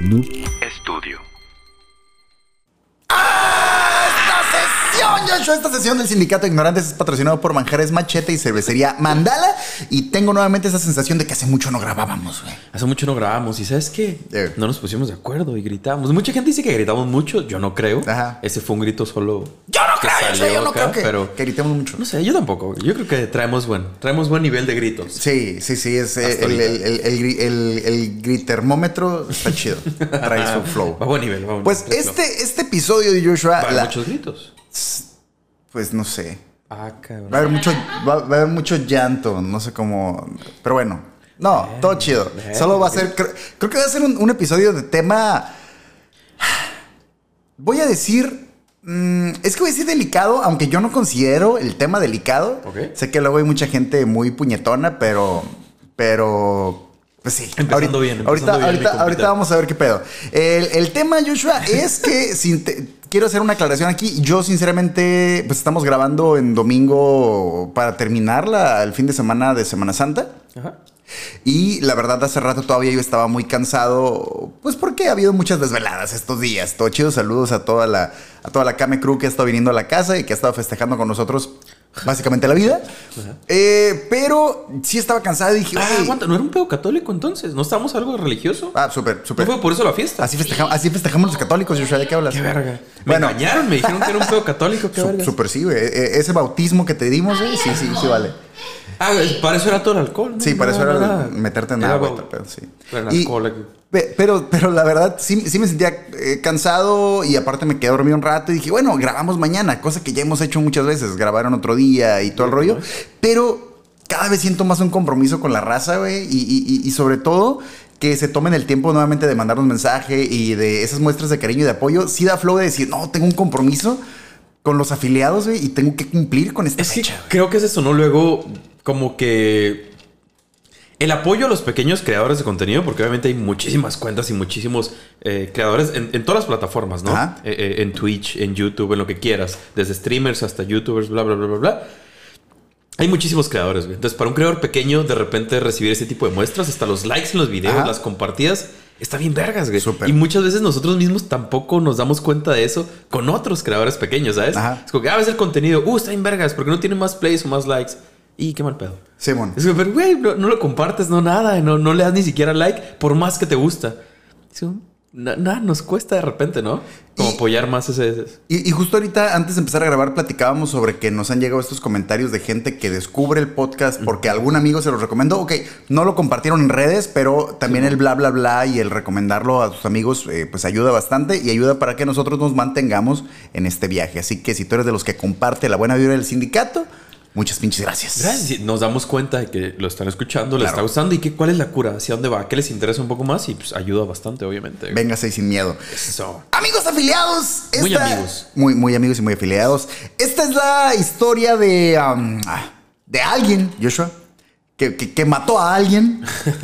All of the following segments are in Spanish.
Noob Studio. Esta sesión del Sindicato de Ignorantes es patrocinado por Manjares Machete y Cervecería Mandala. Y tengo nuevamente esa sensación de que hace mucho no grabábamos, güey. Hace mucho no grabamos y ¿sabes qué? Eh. No nos pusimos de acuerdo y gritamos. Mucha gente dice que gritamos mucho, yo no creo. Ajá. Ese fue un grito solo. Yo no creo, salió yo no acá, creo que, pero que gritemos mucho. no sé, yo tampoco. Yo creo que traemos buen, traemos buen nivel de gritos. Sí, sí, sí, es eh, el, el, el, el, gri- el- el gritermómetro está chido. Trae su flow. Va a buen nivel, va a buen Pues nivel. este, este episodio de Joshua, la- muchos gritos. Pues no sé. Ah, cabrón. Va a haber mucho, va, va a haber mucho llanto, no sé cómo. Pero bueno, no, todo chido. bien, Solo va a ser, creo, creo que va a ser un, un episodio de tema. Voy a decir. mm, es que voy a decir delicado, aunque yo no considero el tema delicado. Sé que luego hay mucha gente muy puñetona, pero. Pero. Pues sí. Empezando ahorita, bien, empezando ahorita, bien, mi ahorita, compita. ahorita vamos a ver qué pedo. El, el tema, Joshua, es que sin te- quiero hacer una aclaración aquí. Yo, sinceramente, pues estamos grabando en domingo para terminar la- el fin de semana de Semana Santa. Ajá. Y la verdad, hace rato todavía yo estaba muy cansado, pues porque ha habido muchas desveladas estos días. Todo chido, saludos a toda la, a toda la Kame Crew que ha estado viniendo a la casa y que ha estado festejando con nosotros básicamente la vida. Eh, pero sí estaba cansado y dije, Ah, aguanta, ¿no era un pedo católico entonces? ¿No estábamos algo religioso? Ah, súper, ¿No súper. fue por eso la fiesta? Así festejamos, así festejamos los católicos, Joshua, ¿de qué hablas? Qué verga. Me Bueno. engañaron, me dijeron que era un pedo católico, qué verga. Súper sí, güey. E- e- Ese bautismo que te dimos, güey, sí, sí, sí vale. Ah, para eso era todo el alcohol. ¿no? Sí, para eso era nada. meterte en Era agua, pedo, sí. El Y- pero, pero la verdad, sí, sí me sentía eh, cansado y aparte me quedé dormido un rato y dije, bueno, grabamos mañana, cosa que ya hemos hecho muchas veces, grabar en otro día y todo el rollo. Pero cada vez siento más un compromiso con la raza, güey, y, y- y- y sobre todo que se tomen el tiempo nuevamente de mandarnos mensaje y de esas muestras de cariño y de apoyo. Sí da flow de decir, no, tengo un compromiso con los afiliados, güey, y tengo que cumplir con esta Es que fecha. creo que es eso, ¿no? Luego, como que el apoyo a los pequeños creadores de contenido, porque obviamente hay muchísimas cuentas y muchísimos eh, creadores en, en todas las plataformas, ¿no? Eh, eh, en Twitch, en YouTube, en lo que quieras, desde streamers hasta YouTubers, bla, bla, bla, bla, bla. Hay muchísimos creadores, güey. Entonces, para un creador pequeño, de repente recibir ese tipo de muestras, hasta los likes en los videos, Ajá. las compartidas, está bien vergas, güey. Y muchas veces nosotros mismos tampoco nos damos cuenta de eso con otros creadores pequeños, ¿sabes? Ajá. Es como que, ah, ves el contenido, uh, está bien vergas, porque no tiene más plays o más likes. Y qué mal pedo. Simón. Es como, pero, güey, no, no lo compartes, no nada, no, no le das ni siquiera like, por más que te gusta. Es como, nada, nos cuesta de repente, ¿no? Como Y- apoyar más ese... y justo ahorita, antes de empezar a grabar, platicábamos sobre que nos han llegado estos comentarios de gente que descubre el podcast porque algún amigo se los recomendó. Ok, no lo compartieron en redes, pero también el bla, bla, bla y el recomendarlo a tus amigos, eh, pues ayuda bastante y ayuda para que nosotros nos mantengamos en este viaje. Así que si tú eres de los que comparte la buena vibra del sindicato, muchas pinches gracias. Gracias. y Nos damos cuenta de que lo están escuchando, Claro. está gustando y que cuál es la cura, hacia dónde va, qué les interesa un poco más y pues ayuda bastante, obviamente. Véngase y sin miedo. Eso. Amigos afiliados. Muy amigos. Muy, muy amigos y muy afiliados. Esta es la historia de, um, ah, de alguien, Joshua, que, que- que mató a alguien.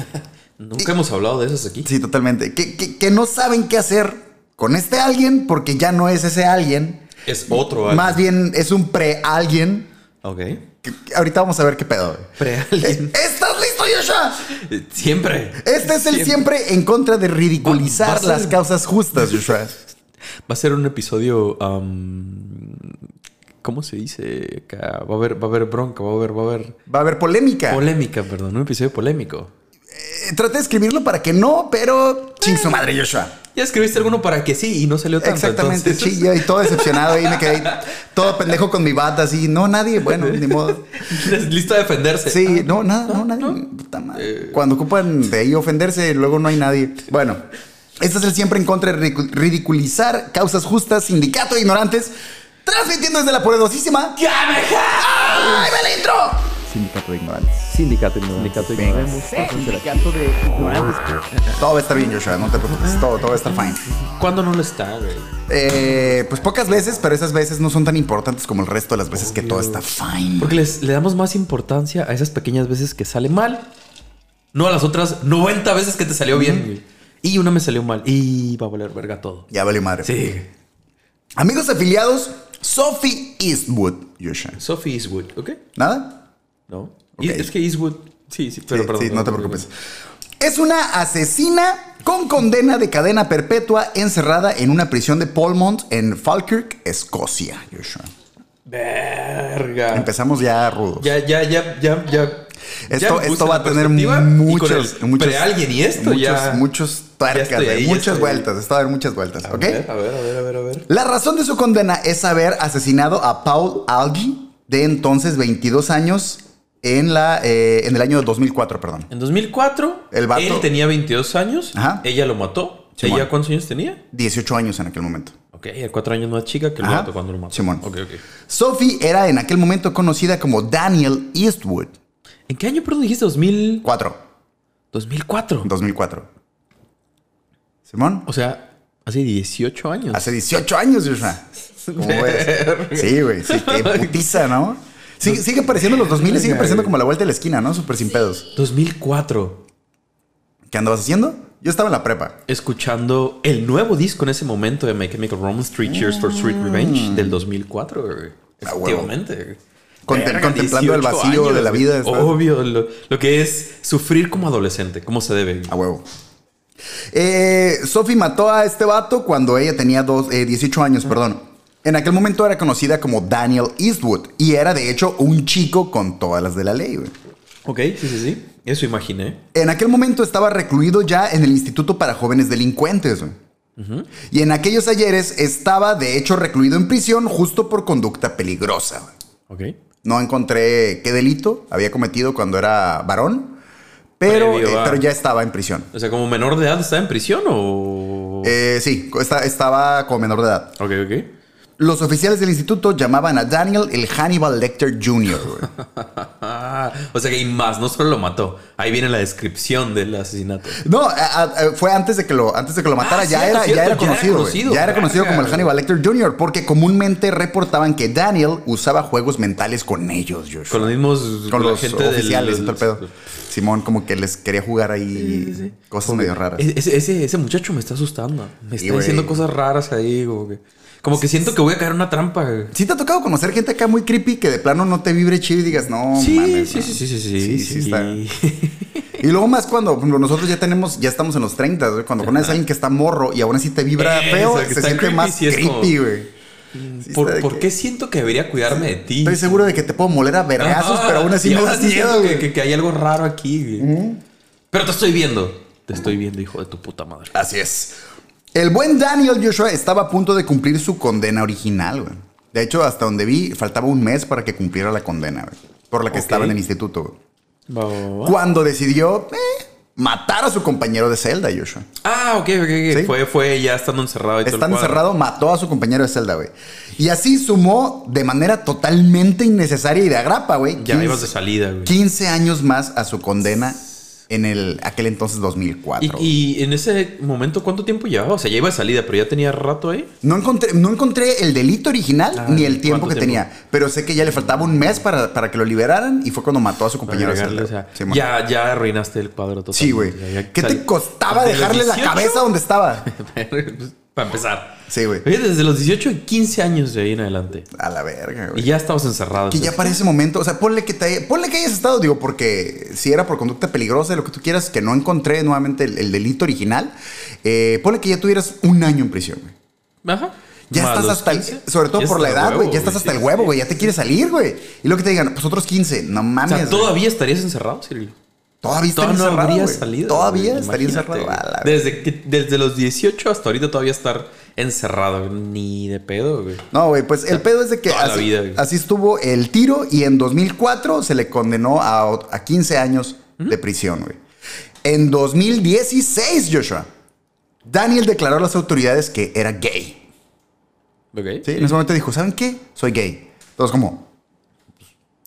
Nunca hemos hablado de esos aquí. Sí, totalmente. Que, que- que no saben qué hacer con este alguien porque ya no es ese alguien. Es otro algo. Más bien es un pre-alguien. Ok. Ahorita vamos a ver qué pedo. Eh, ¿Estás listo, Joshua? Siempre. Este es el siempre en contra de Va- va ridiculizar ser- las causas justas, Joshua. Va a ser un episodio. am, ¿Cómo se dice? acá? Va a haber, va a haber bronca, va a haber, va a haber. Va a haber polémica. Polémica, perdón. Un episodio polémico. Eh, traté de escribirlo para que no, pero ching su madre, Joshua. Ya escribiste alguno para que sí y no salió tanto. Exactamente, entonces- sí, yo y todo decepcionado ahí me quedé todo pendejo con mi bata así. No, nadie, bueno, ni modo. Listo a defenderse. Sí, no, nada, no, nadie. Puta madre. Cuando ocupan de ahí ofenderse, luego no hay nadie. Bueno, este es el siempre en contra de ridicu- ridiculizar causas justas, sindicato de ignorantes, transmitiendo desde la poderosísima. ¡Ya me ¡Ay, va la intro! Sindicato de ignorantes. Sindicato, sindicato. Venga. Sindicato de ignorantes. Todo va a estar bien, Joshua, no te preocupes. Todo, todo va a estar fine. ¿Cuándo no lo está, güey? Eh, pues pocas veces, pero esas veces no son tan importantes como el resto de las veces que todo está fine. Porque les, le damos más importancia a esas pequeñas veces que sale mal. No a las otras 90 veces que te salió bien. Y una me salió mal. Y va a valer verga todo. Ya vale madre. Sí. Amigos afiliados, Sophie Eastwood. Joshua. Sophie Eastwood, ¿ok? ¿Nada? No. Es que Eastwood. Sí, sí, pero Sí, perdón. sí, no te preocupes. Es una asesina con condena de cadena perpetua encerrada en una prisión de Polmont en Falkirk, Escocia. Joshua. Verga. Empezamos ya rudos. Ya, ya, ya, ya, ya. Esto, ya esto va a tener muchos, el muchos, pre-alguien y esto muchos, ya. muchos tuercas, ahí, muchas vueltas. Esto va a haber muchas vueltas, A ¿ok? ver, a ver, a ver, a ver, a ver. La razón de su condena es haber asesinado a Paul Algie, de entonces 22 años, en, la, eh, en el año 2004, perdón. En 2004, El vato- él tenía 22 años. Ajá. Ella lo mató. Simón. ¿Ella cuántos años tenía? 18 años en aquel momento. Ok, cuatro años más chica que el Ajá. vato cuando lo mató. Simón. Ok, ok. Sophie era en aquel momento conocida como Daniel Eastwood. ¿En qué año, perdón, dijiste? 2000... 4. 2004. 2004. Simón. O sea, hace 18 años. Hace 18 años, Joshua. ¿Cómo ves? Sí, güey. Sí, qué putiza, ¿no? Sigue, sigue pareciendo los 2000 y sigue pareciendo como la vuelta de la esquina, ¿no? Súper sin pedos. 2004. ¿Qué andabas haciendo? Yo estaba en la prepa. Escuchando el nuevo disco en ese momento de My Chemical Romance, Three Cheers for Sweet Revenge, del 2004. güey. Ah. Efectivamente. contemplando el 18 vacío de la vida, ¿sabes? Obvio, lo, lo que es sufrir como adolescente, como se debe. A huevo. Eh, Sophie mató a este vato cuando ella tenía dos, eh, 18 años, perdón. En aquel momento era conocida como Daniel Eastwood y era de hecho un chico con todas las de la ley. güey. Ok, sí, sí, sí. Eso imaginé. En aquel momento estaba recluido ya en el Instituto para Jóvenes Delincuentes. güey. Y en aquellos ayeres estaba de hecho recluido en prisión justo por conducta peligrosa. güey. Ok. No encontré qué delito había cometido cuando era varón, pero, eh, pero ya estaba en prisión. O sea, como menor de edad está en prisión o. Eh, sí, esta- estaba como menor de edad. ok, ok. Los oficiales del instituto llamaban a Daniel el Hannibal Lecter Jr. Ah, o sea que hay más, no solo lo mató. Ahí viene la descripción del asesinato. No, a- a- fue antes de que lo, antes de que lo matara. Ah, ya, cierto, era, cierto, ya era ya era conocido. Ya era conocido como el Verga, Hannibal Lecter Jr. Porque comúnmente reportaban que Daniel usaba juegos mentales con ellos, Joshua. Con los mismos. Con los gente oficiales el pedo. Simón como que les quería jugar ahí cosas medio raras. E- Ese, ese, ese muchacho me está asustando. Me está diciendo cosas raras ahí. Como que, como que siento que voy a caer en una trampa. güey. ¿Sí te ha tocado conocer gente acá muy creepy que de plano no te vibre chido y digas, no, Sí, mames, sí, no"? sí, sí, sí, sí, Sí, sí, sí está. Y luego más cuando nosotros ya tenemos, ya estamos en los 30, güey, cuando conoces a alguien que está morro y aún así te vibra Eso, feo, se siente creepy, más sí creepy, güey. Sí ¿Por, por qué siento que debería cuidarme de ti? Estoy seguro de que te puedo moler a vergazos, pero aún así me das miedo, güey. que- que hay algo raro aquí. güey. Pero te estoy viendo. Te estoy viendo, hijo de tu puta madre. Así es. El buen Daniel Joshua estaba a punto de cumplir su condena original, güey. De hecho, hasta donde vi, faltaba un mes para que cumpliera la condena, güey. Por la que estaba en el instituto, güey. Cuando decidió eh, matar a su compañero de celda, Joshua. Ah, ok, ok, ok. Sí. Fue, fue ya estando encerrado y Estando encerrado, mató a su compañero de celda, güey. Y así sumó de manera totalmente innecesaria y de agrapa, güey. Ya 15 ibas de salida, güey. 15 años más a su condena en el aquel entonces 2004. ¿Y, y en ese momento cuánto tiempo llevaba? O sea, ya iba de salida, pero ya tenía rato ahí. No encontré, no encontré el delito original Ah, ni el tiempo ¿cuánto que tiempo? tenía, pero sé que ya le faltaba un mes para, para que lo liberaran y fue cuando mató a su compañero Agregarle, celda. o sea, Sí, man. ya, ya arruinaste el cuadro total. Sí, güey. ¿Qué te costaba dejarle la cabeza donde estaba? Para empezar. Sí, güey. Oye, desde los 18 y 15 años de ahí en adelante. A la verga, Y güey. ya estabas encerrado. Que ya para ese momento, o sea, ponle que, te, ponle que hayas estado, digo, porque si era por conducta peligrosa, lo que tú quieras, que no encontré nuevamente el, el delito original, eh, ponle que ya tuvieras un año en prisión, güey. Ajá. Ya estás hasta el, 15. sobre todo Ya por la edad, güey, ya estás hasta sí, el huevo, sí. güey, ya te quieres salir, güey. Y lo que te digan, pues otros 15, no O mames. sea, güey. ¿todavía estarías encerrado, Silvio? Todavía estaría Todavía no habría salido. Todavía güey, estaría encerrado. Desde, que, desde los 18 hasta ahorita todavía estar encerrado. Ni de pedo, güey. No, güey, pues el pedo es de que así, vida, güey. así estuvo el tiro y en 2004 se le condenó a, a 15 años de prisión, güey. En 2016, Joshua, Daniel declaró a las autoridades que era gay. Ok. ¿sí? En ese momento dijo, ¿saben qué? Soy gay. Todos como,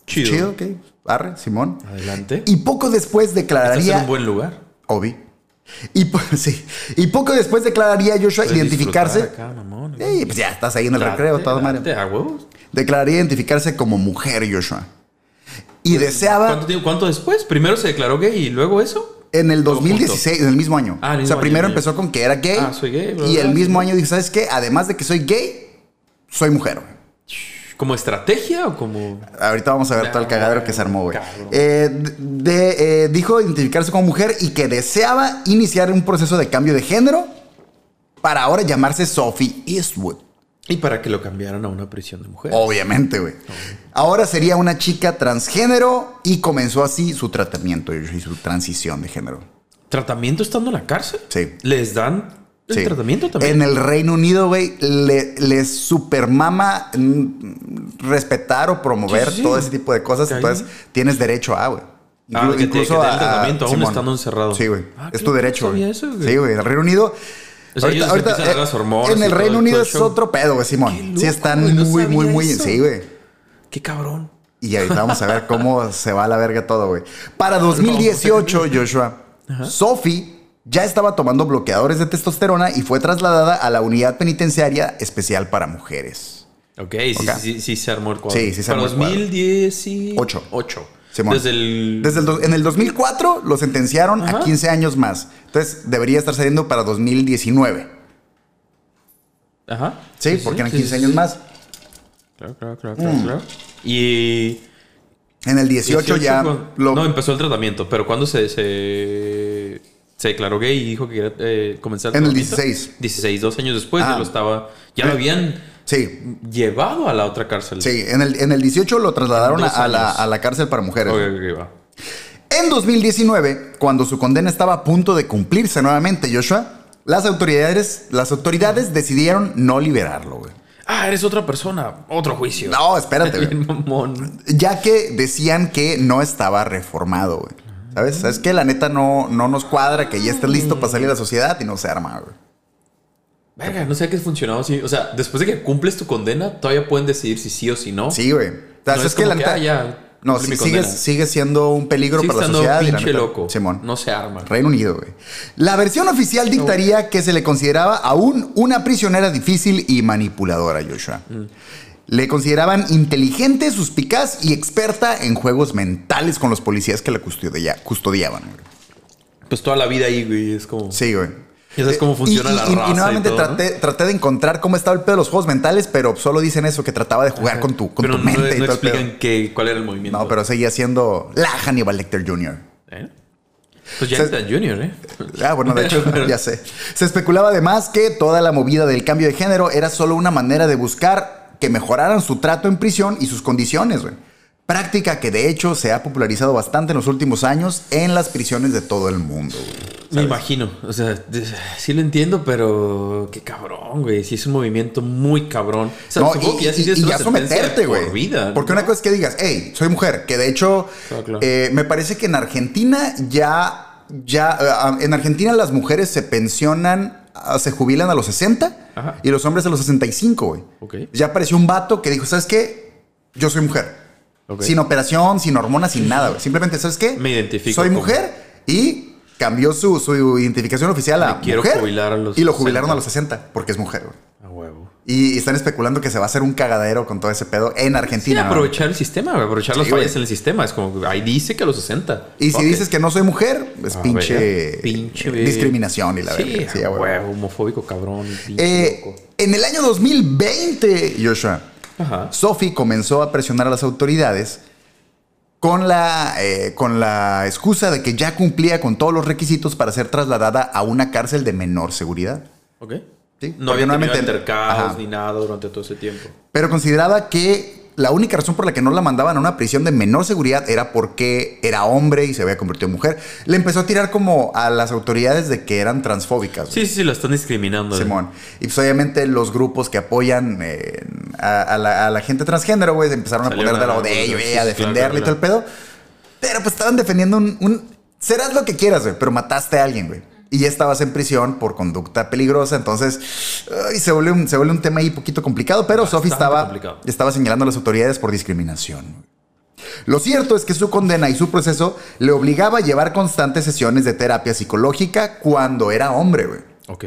Chido. chido, ok, arre, Simón. Adelante. Y poco después Estás en declararía... un buen lugar. Obi. Y, po- sí, y poco después declararía Joshua Puedes identificarse... acá, mamón, pues ya estás ahí en el Date, recreo, todo madre. Declararía identificarse como mujer, Joshua. Y deseaba ¿Cuánto, después? Primero se declaró gay y luego eso. en el Todo 2016, en el mismo año. Ah, el o sea, primero año, empezó con que era gay. Ah, soy gay, Y el mismo año dijo, ¿sabes qué? Además de que soy gay, soy mujer. güey. ¿Como estrategia o como.? Ahorita vamos a ver todo el Ah, cagadero que se armó, güey. Eh, de- eh, dijo identificarse como mujer y que deseaba iniciar un proceso de cambio de género para ahora llamarse Sophie Eastwood. Y para que lo cambiaran a una prisión de mujeres. Obviamente, güey. Ahora sería una chica transgénero y comenzó así su tratamiento y su transición de género. ¿Tratamiento estando en la cárcel? Sí. ¿Les dan el Sí. tratamiento también? En el Reino Unido, güey, le, les supermama respetar o promover Sí, todo ese tipo de cosas. Entonces, tienes derecho a, güey. Ah, Inclu- que te- que te den el tratamiento aún Simón. estando encerrado. Sí, güey. Ah, es tu derecho, güey. Sí, güey. En el Reino Unido. O sea, a las hormonas en el Reino Unido es otro pedo, güey, Simón. Sí, están no muy, muy, muy. eso. Sí, güey. Qué cabrón. Y ahorita vamos a ver cómo se va a la verga todo, güey. Para 2018, Joshua, Sophie ya estaba tomando bloqueadores de testosterona y fue trasladada a la unidad penitenciaria especial para mujeres. Ok, sí, Ok. sí, sí, sí se armó el cuadro. Sí, sí se armó el cuadro. 2018. Ocho. Simón. Desde el... Desde el en el 2004 lo sentenciaron a Ajá. 15 años más. Entonces debería estar saliendo para 2019. Ajá. Sí, porque eran sí, 15 sí, años más. Claro, claro, claro, claro, claro. Y... En el 18, ya cuando- lo... No, empezó el tratamiento, pero cuando se, se, se declaró gay y dijo que quería eh, comenzar En el tratamiento? 16. 16, dos años después Ah. ya lo estaba... Ya lo habían Sí, llevado a la otra cárcel. sí. En el, en el 18 lo trasladaron a, la, a la cárcel para mujeres. Ok, ok, ok, va. En 2019, cuando su condena estaba a punto de cumplirse nuevamente, Joshua, las autoridades, las autoridades decidieron no liberarlo, güey. Ah, eres otra persona. Otro juicio. No, espérate, güey. Ya que decían que no estaba reformado, güey. ¿Sabes? ¿Sabes que La neta no, no nos cuadra que ya estés listo para salir a la sociedad y no se arma, güey. Verga, no sé qué funcionado así. O sea, después de que cumples tu condena, todavía pueden decidir si sí o si no. Sí, güey. O sea, No es, que la neta. ah, ya, no, mi sigue, siendo un peligro Sigue para la sociedad. y la pinche neta- loco. Simón. No se arma. Reino Unido, güey. La versión oficial dictaría que se le consideraba aún una prisionera difícil y manipuladora, Joshua. Mm. Le consideraban inteligente, suspicaz y experta en juegos mentales con los policías que la custodia- custodiaban. güey. Pues toda la vida ahí, güey. Es como. Sí, güey. Ya sabes cómo funciona y, la y- y raza. y nuevamente todo, ¿no? traté, de encontrar cómo estaba el pedo de los juegos mentales, pero solo dicen eso, que trataba de jugar con tu, con pero tu no, mente no y todo pedo. explican qué- cuál era el movimiento. No, pero seguía siendo la Hannibal Lecter Jr. ¿Eh? Pues ya está Junior, ¿eh? Ah, bueno, de hecho, ya sé. Se especulaba además que toda la movida del cambio de género era solo una manera de buscar que mejoraran su trato en prisión y sus condiciones, güey. Práctica que de hecho se ha popularizado bastante en los últimos años en las prisiones de todo el mundo, güey. Me imagino. O sea, sí lo entiendo, pero qué cabrón, güey. Sí es un movimiento muy cabrón. O sea, No, y, que ya sí y- y ya someterte, por güey. vida. Porque ¿no? una cosa es que digas, hey, soy mujer, que de hecho, Claro, claro. eh, me parece que en Argentina ya, ya, eh, en Argentina las mujeres se pensionan, se jubilan a los 60 Ajá. y los hombres a los 65, güey. Ok. Ya apareció un vato que dijo, ¿sabes qué? Yo soy mujer. Sin operación, sin hormonas, sin nada, güey. Simplemente, ¿sabes qué? Me identifico Soy como- mujer y cambió su, su identificación oficial a Me quiero mujer. jubilar a los y lo jubilaron 60. a los 60 porque es mujer, güey. Y están especulando que se va a hacer un cagadero con todo ese pedo en Sí, Argentina. ¿no? aprovechar el sistema, güey, aprovechar Sí, las güey. fallas en el sistema. Es como, ahí dice que a los 60. Y si dices que no soy mujer, es A pinche, ver, pinche discriminación y la sí, verga. Sí, huevo, homofóbico, cabrón. Eh, en el año 2020, Joshua, Ajá. Sophie comenzó a presionar a las autoridades con la, eh, con la excusa de que ya cumplía con todos los requisitos para ser trasladada a una cárcel de menor seguridad. Ok. Sí, No había tenido Ajá. ni nada durante todo ese tiempo. Pero consideraba que la única razón por la que no la mandaban a una prisión de menor seguridad era porque era hombre y se había convertido en mujer. Le empezó a tirar como a las autoridades de que eran transfóbicas. Sí, sí, sí, la están discriminando. eh. Simón. Y pues obviamente los grupos que apoyan eh, a, a la, a la gente transgénero, güey, empezaron a poner de lado de ellos, a defenderle claro, y todo el pedo. Pero pues estaban defendiendo un, un- Serás lo que quieras, güey, pero mataste a alguien, güey. Y ya estabas en prisión por conducta peligrosa, entonces ay, se, vuelve un, se vuelve un tema ahí poquito complicado, pero Sophie estaba, complicado. estaba señalando a las autoridades por discriminación. Lo cierto es que su condena y su proceso le obligaba a llevar constantes sesiones de terapia psicológica cuando era hombre, güey. Ok.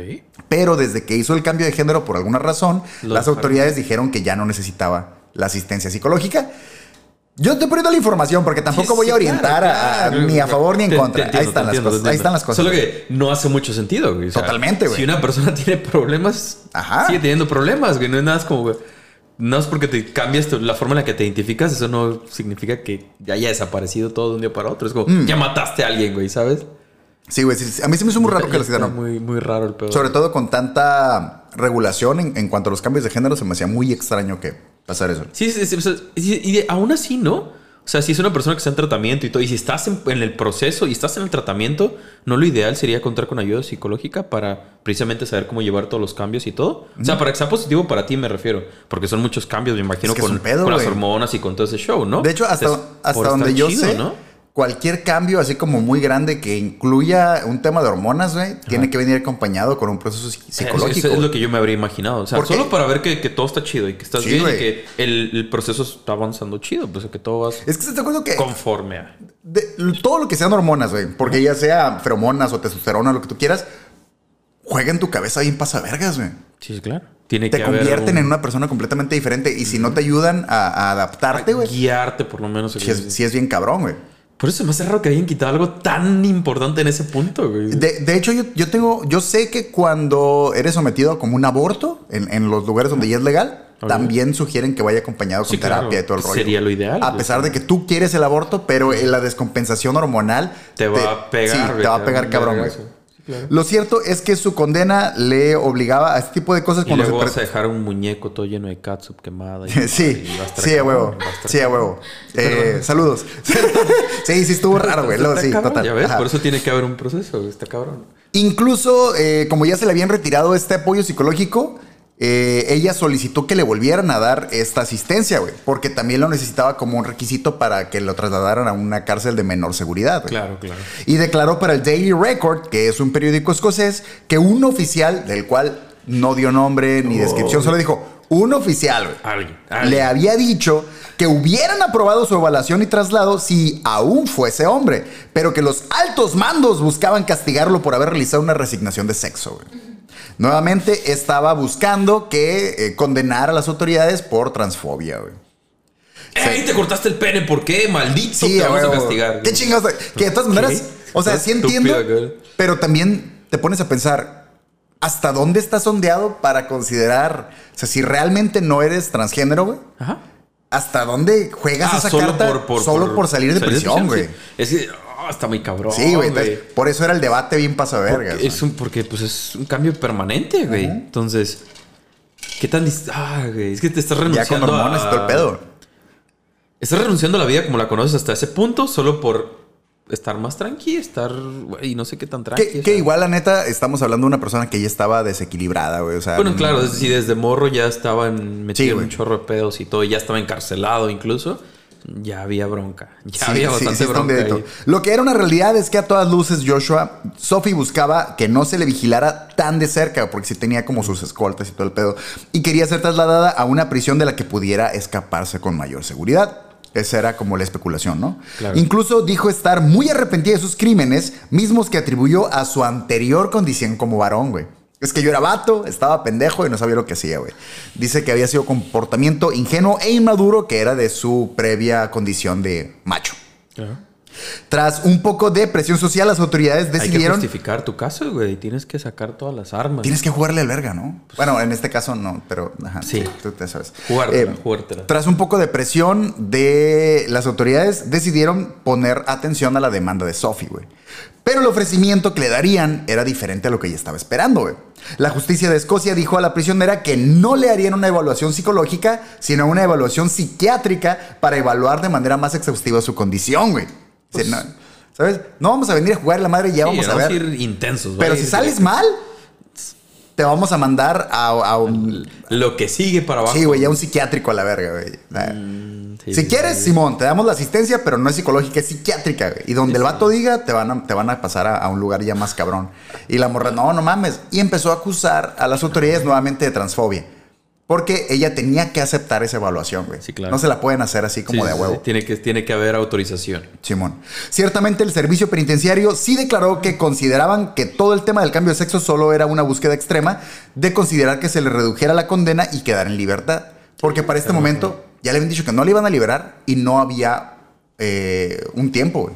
Pero desde que hizo el cambio de género por alguna razón, Lo las dejaron. autoridades dijeron que ya no necesitaba la asistencia psicológica. Yo estoy poniendo la información porque tampoco Sí, voy a orientar claro, a- a- claro. ni a favor ni en Te- contra. te entiendo, ahí, están las cosas, ahí están las cosas. Solo que no hace mucho sentido, güey. O sea, Totalmente, güey. Si una persona tiene problemas, Ajá. sigue teniendo problemas, güey. No es nada es como, güey. no es porque te cambias la forma en la que te identificas, eso no significa que ya haya desaparecido todo de un día para otro. Es como, Mm. ya mataste a alguien, güey, ¿sabes? Sí, güey. sí, sí. A mí se me hizo muy raro que está quitaron. Muy, muy raro el pedo. Sobre todo con tanta regulación en, en cuanto a los cambios de género, se me hacía muy extraño que pasara eso. Sí, sí, sí, y, de- aún así, ¿no? O sea, si es una persona que está en tratamiento y todo, y si estás en, en el proceso y estás en el tratamiento, ¿no lo ideal sería contar con ayuda psicológica para precisamente saber cómo llevar todos los cambios y todo? O sea, para que sea positivo para ti me refiero, porque son muchos cambios, me imagino, Es que es con, un pedo, con las hormonas y con todo ese show, ¿no? De hecho, hasta, Entonces, hasta donde yo chido, sé, ¿no? Cualquier cambio así como muy grande que incluya un tema de hormonas, güey, tiene que venir acompañado con un proceso psi- Eso- psicológico. Eso es lo que yo me habría imaginado. O sea, solo para ver que, que todo está chido y que estás Sí, bien y que el, el proceso está avanzando chido, pues que todo va Es que acuerdo conforme a. de- todo lo que sean hormonas, güey, porque ya sea feromonas o testosterona, lo que tú quieras, juega en tu cabeza bien pasavergas, güey. Sí, claro. Tiene Te que convierten en una persona completamente diferente y si no te ayudan a, a adaptarte, güey, guiarte por lo menos. sí es, sí es bien cabrón, güey. Por eso me hace raro que hayan quitado algo tan importante en ese punto, güey. De, de hecho, yo, yo tengo, yo sé que cuando eres sometido a como un aborto en, en los lugares donde ya es legal, también sugieren que vaya acompañado con Sí, claro. terapia y todo el rollo. Sería lo ideal, A pesar de que tú quieres el aborto, pero en la descompensación hormonal te va a pegar, Sí, güey, te va a pegar cabrón, güey. Claro. Lo cierto es que su condena le obligaba a este tipo de cosas Y cuando luego se vas a dejar un muñeco todo lleno de catsup quemada. y- Sí, y a sí, a huevo. a Sí, a huevo. Eh, saludos. sí, sí, estuvo raro, güey. Luego, Sí, total. Ya ves, Ajá. por eso tiene que haber un proceso, está cabrón. Incluso, eh, como ya se le habían retirado este apoyo psicológico, eh, ella solicitó que le volvieran a dar esta asistencia, güey. Porque también lo necesitaba como un requisito para que lo trasladaran a una cárcel de menor seguridad. Claro, claro. Y declaró para el Daily Record, que es un periódico escocés, que un oficial, del cual no dio nombre ni descripción, solo dijo, un oficial, güey, Alguien, alguien. le había dicho que hubieran aprobado su evaluación y traslado si aún fuese hombre, pero que los altos mandos buscaban castigarlo por haber realizado una resignación de sexo. güey. Nuevamente estaba buscando que eh, condenar a las autoridades por transfobia. güey. ¡Ey, te cortaste el pene! ¿Por qué? ¡Maldito! Sí, te vamos a castigar. ¿Qué chingados? Que de todas maneras, o sea, sí entiendo, pero también te pones a pensar, ¿hasta dónde estás sondeado para considerar, o sea, si realmente no eres transgénero, güey? Ajá. ¿Hasta dónde juegas Ah, esa carta solo por salir de prisión, güey? sí. Es que está muy cabrón. Sí, güey. entonces, Por eso era el debate bien Porque pasavergas. es un, porque pues es un cambio permanente, güey. Entonces, ¿qué tan Ah, güey. Es que te estás Ya renunciando con hormonas a... y todo el pedo. Estás renunciando a la vida como la conoces hasta ese punto solo por estar más tranqui, estar, güey, no sé qué tan tranqui. Que, o que sea. igual, la neta, estamos hablando de una persona que ya estaba desequilibrada, güey. O sea, Bueno, claro, es decir, desde morro ya estaba en- metido Sí, en un chorro de pedos y todo, ya estaba encarcelado incluso. Ya había bronca. Ya Sí, había bastante sí, bronca. ahí. Lo que era una realidad es que a todas luces Joshua, Sophie buscaba que no se le vigilara tan de cerca, porque sí tenía como sus escoltas y todo el pedo, y quería ser trasladada a una prisión de la que pudiera escaparse con mayor seguridad. Esa era como la especulación, ¿no? Claro. Incluso dijo estar muy arrepentida de sus crímenes, mismos que atribuyó a su anterior condición como varón, güey. Es que yo era vato, estaba pendejo y no sabía lo que hacía, güey. Dice que había sido comportamiento ingenuo e inmaduro que era de su previa condición de macho. Tras un poco de presión social, las autoridades Hay que decidieron... justificar tu caso, güey. Tienes que sacar todas las armas. Tienes que jugarle al verga, ¿no? Bueno, en este caso no, pero ajá, Sí. tú te sabes. Jugártela, Eh, jugártela. Tras un poco de presión de las autoridades, decidieron poner atención a la demanda de Sophie, güey. Pero el ofrecimiento que le darían era diferente a lo que ella estaba esperando, güey. La justicia de Escocia dijo a la prisionera que no le harían una evaluación psicológica, sino una evaluación psiquiátrica para evaluar de manera más exhaustiva su condición, güey. Sea, no- ¿Sabes? No vamos a venir a jugar la madre y ya Pues Sí, vamos a ver. ir intensos. Pero si sales mal, te vamos a mandar a, a un. Lo que sigue para abajo. Sí, güey, ya un psiquiátrico a la verga, güey. Ah. Mm, sí, si sí, quieres. Simón, te damos la asistencia, pero no es psicológica, es psiquiátrica, güey. Y donde el vato diga, te van a, te van a pasar a, a un lugar ya más cabrón. Y la morra, no, no mames. Y empezó a acusar a las autoridades nuevamente de transfobia. Porque ella tenía que aceptar esa evaluación, güey. Sí, claro. No se la pueden hacer así como Sí, de huevo. sí. Tiene, que, tiene que haber autorización. Simón. Ciertamente el servicio penitenciario sí declaró que consideraban que todo el tema del cambio de sexo solo era una búsqueda extrema de considerar que se le redujera la condena y quedar en libertad. Porque para este momento ya le habían dicho que no le iban a liberar y no había eh, un tiempo, güey.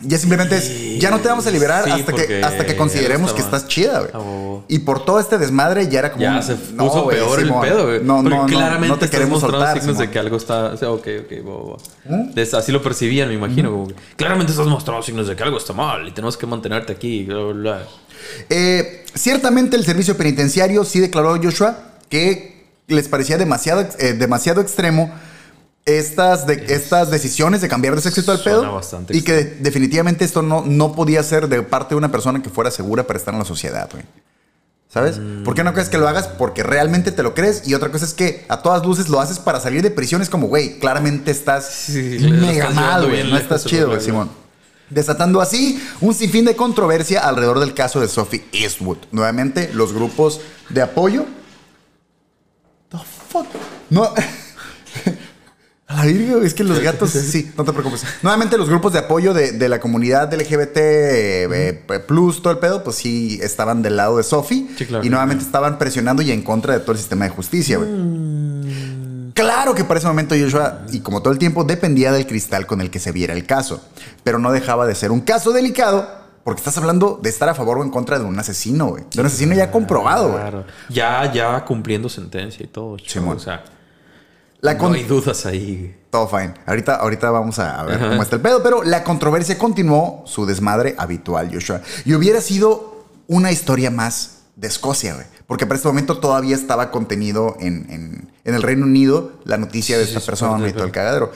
Ya simplemente es, ya no te vamos a liberar Sí, hasta, que, hasta que consideremos que estás chida, güey. Y por todo este desmadre ya era como... Ya un- se no, puso güey, peor el pedo, güey. No, no, no, claramente no te queremos soltar, signos de que algo está. o sea, ok, ok, va, va. Es- Así lo percibían, me imagino. como que, claramente estás mostrando signos de que algo está mal y tenemos que mantenerte aquí. Bla, bla, bla. Eh, ciertamente el servicio penitenciario sí declaró Joshua que les parecía demasiado, eh, demasiado extremo estas, de, estas decisiones de cambiar de sexo y todo el Suena pedo. bastante Y que de- definitivamente esto no, no podía ser de parte de una persona que fuera segura para estar en la sociedad, güey. ¿Sabes? ¿Por qué no crees que lo hagas? Porque realmente te lo crees. Y otra cosa es que a todas luces lo haces para salir de prisión. Es como, güey, claramente estás Sí, mega estás mal, güey. No estás chido, güey. Simón. Desatando así un sinfín de controversia alrededor del caso de Sophie Eastwood. Nuevamente, los grupos de apoyo. The fuck? No. A la virgen, es que los gatos. Sí, no te preocupes. Nuevamente, los grupos de apoyo de, de la comunidad LGBT eh, eh, plus, todo el pedo, pues sí estaban del lado de Sophie. Sí, claro. Y nuevamente estaban presionando y en contra de todo el sistema de justicia, güey. Claro que para ese momento Joshua, y como todo el tiempo, dependía del cristal con el que se viera el caso. Pero no dejaba de ser un caso delicado, porque estás hablando de estar a favor o en contra de un asesino, güey. De un asesino ya comprobado, güey. Claro. Ya, ya cumpliendo sentencia y todo. Simón. O sea, La con- no hay dudas ahí. Todo fine. Ahorita, ahorita vamos a ver cómo está el pedo, pero la controversia continuó su desmadre habitual, Joshua. Y hubiera sido una historia más de Escocia, güey. Porque para este momento todavía estaba contenido en, en- en el Reino Unido la noticia de Sí, esta sí, persona y todo el cagadero.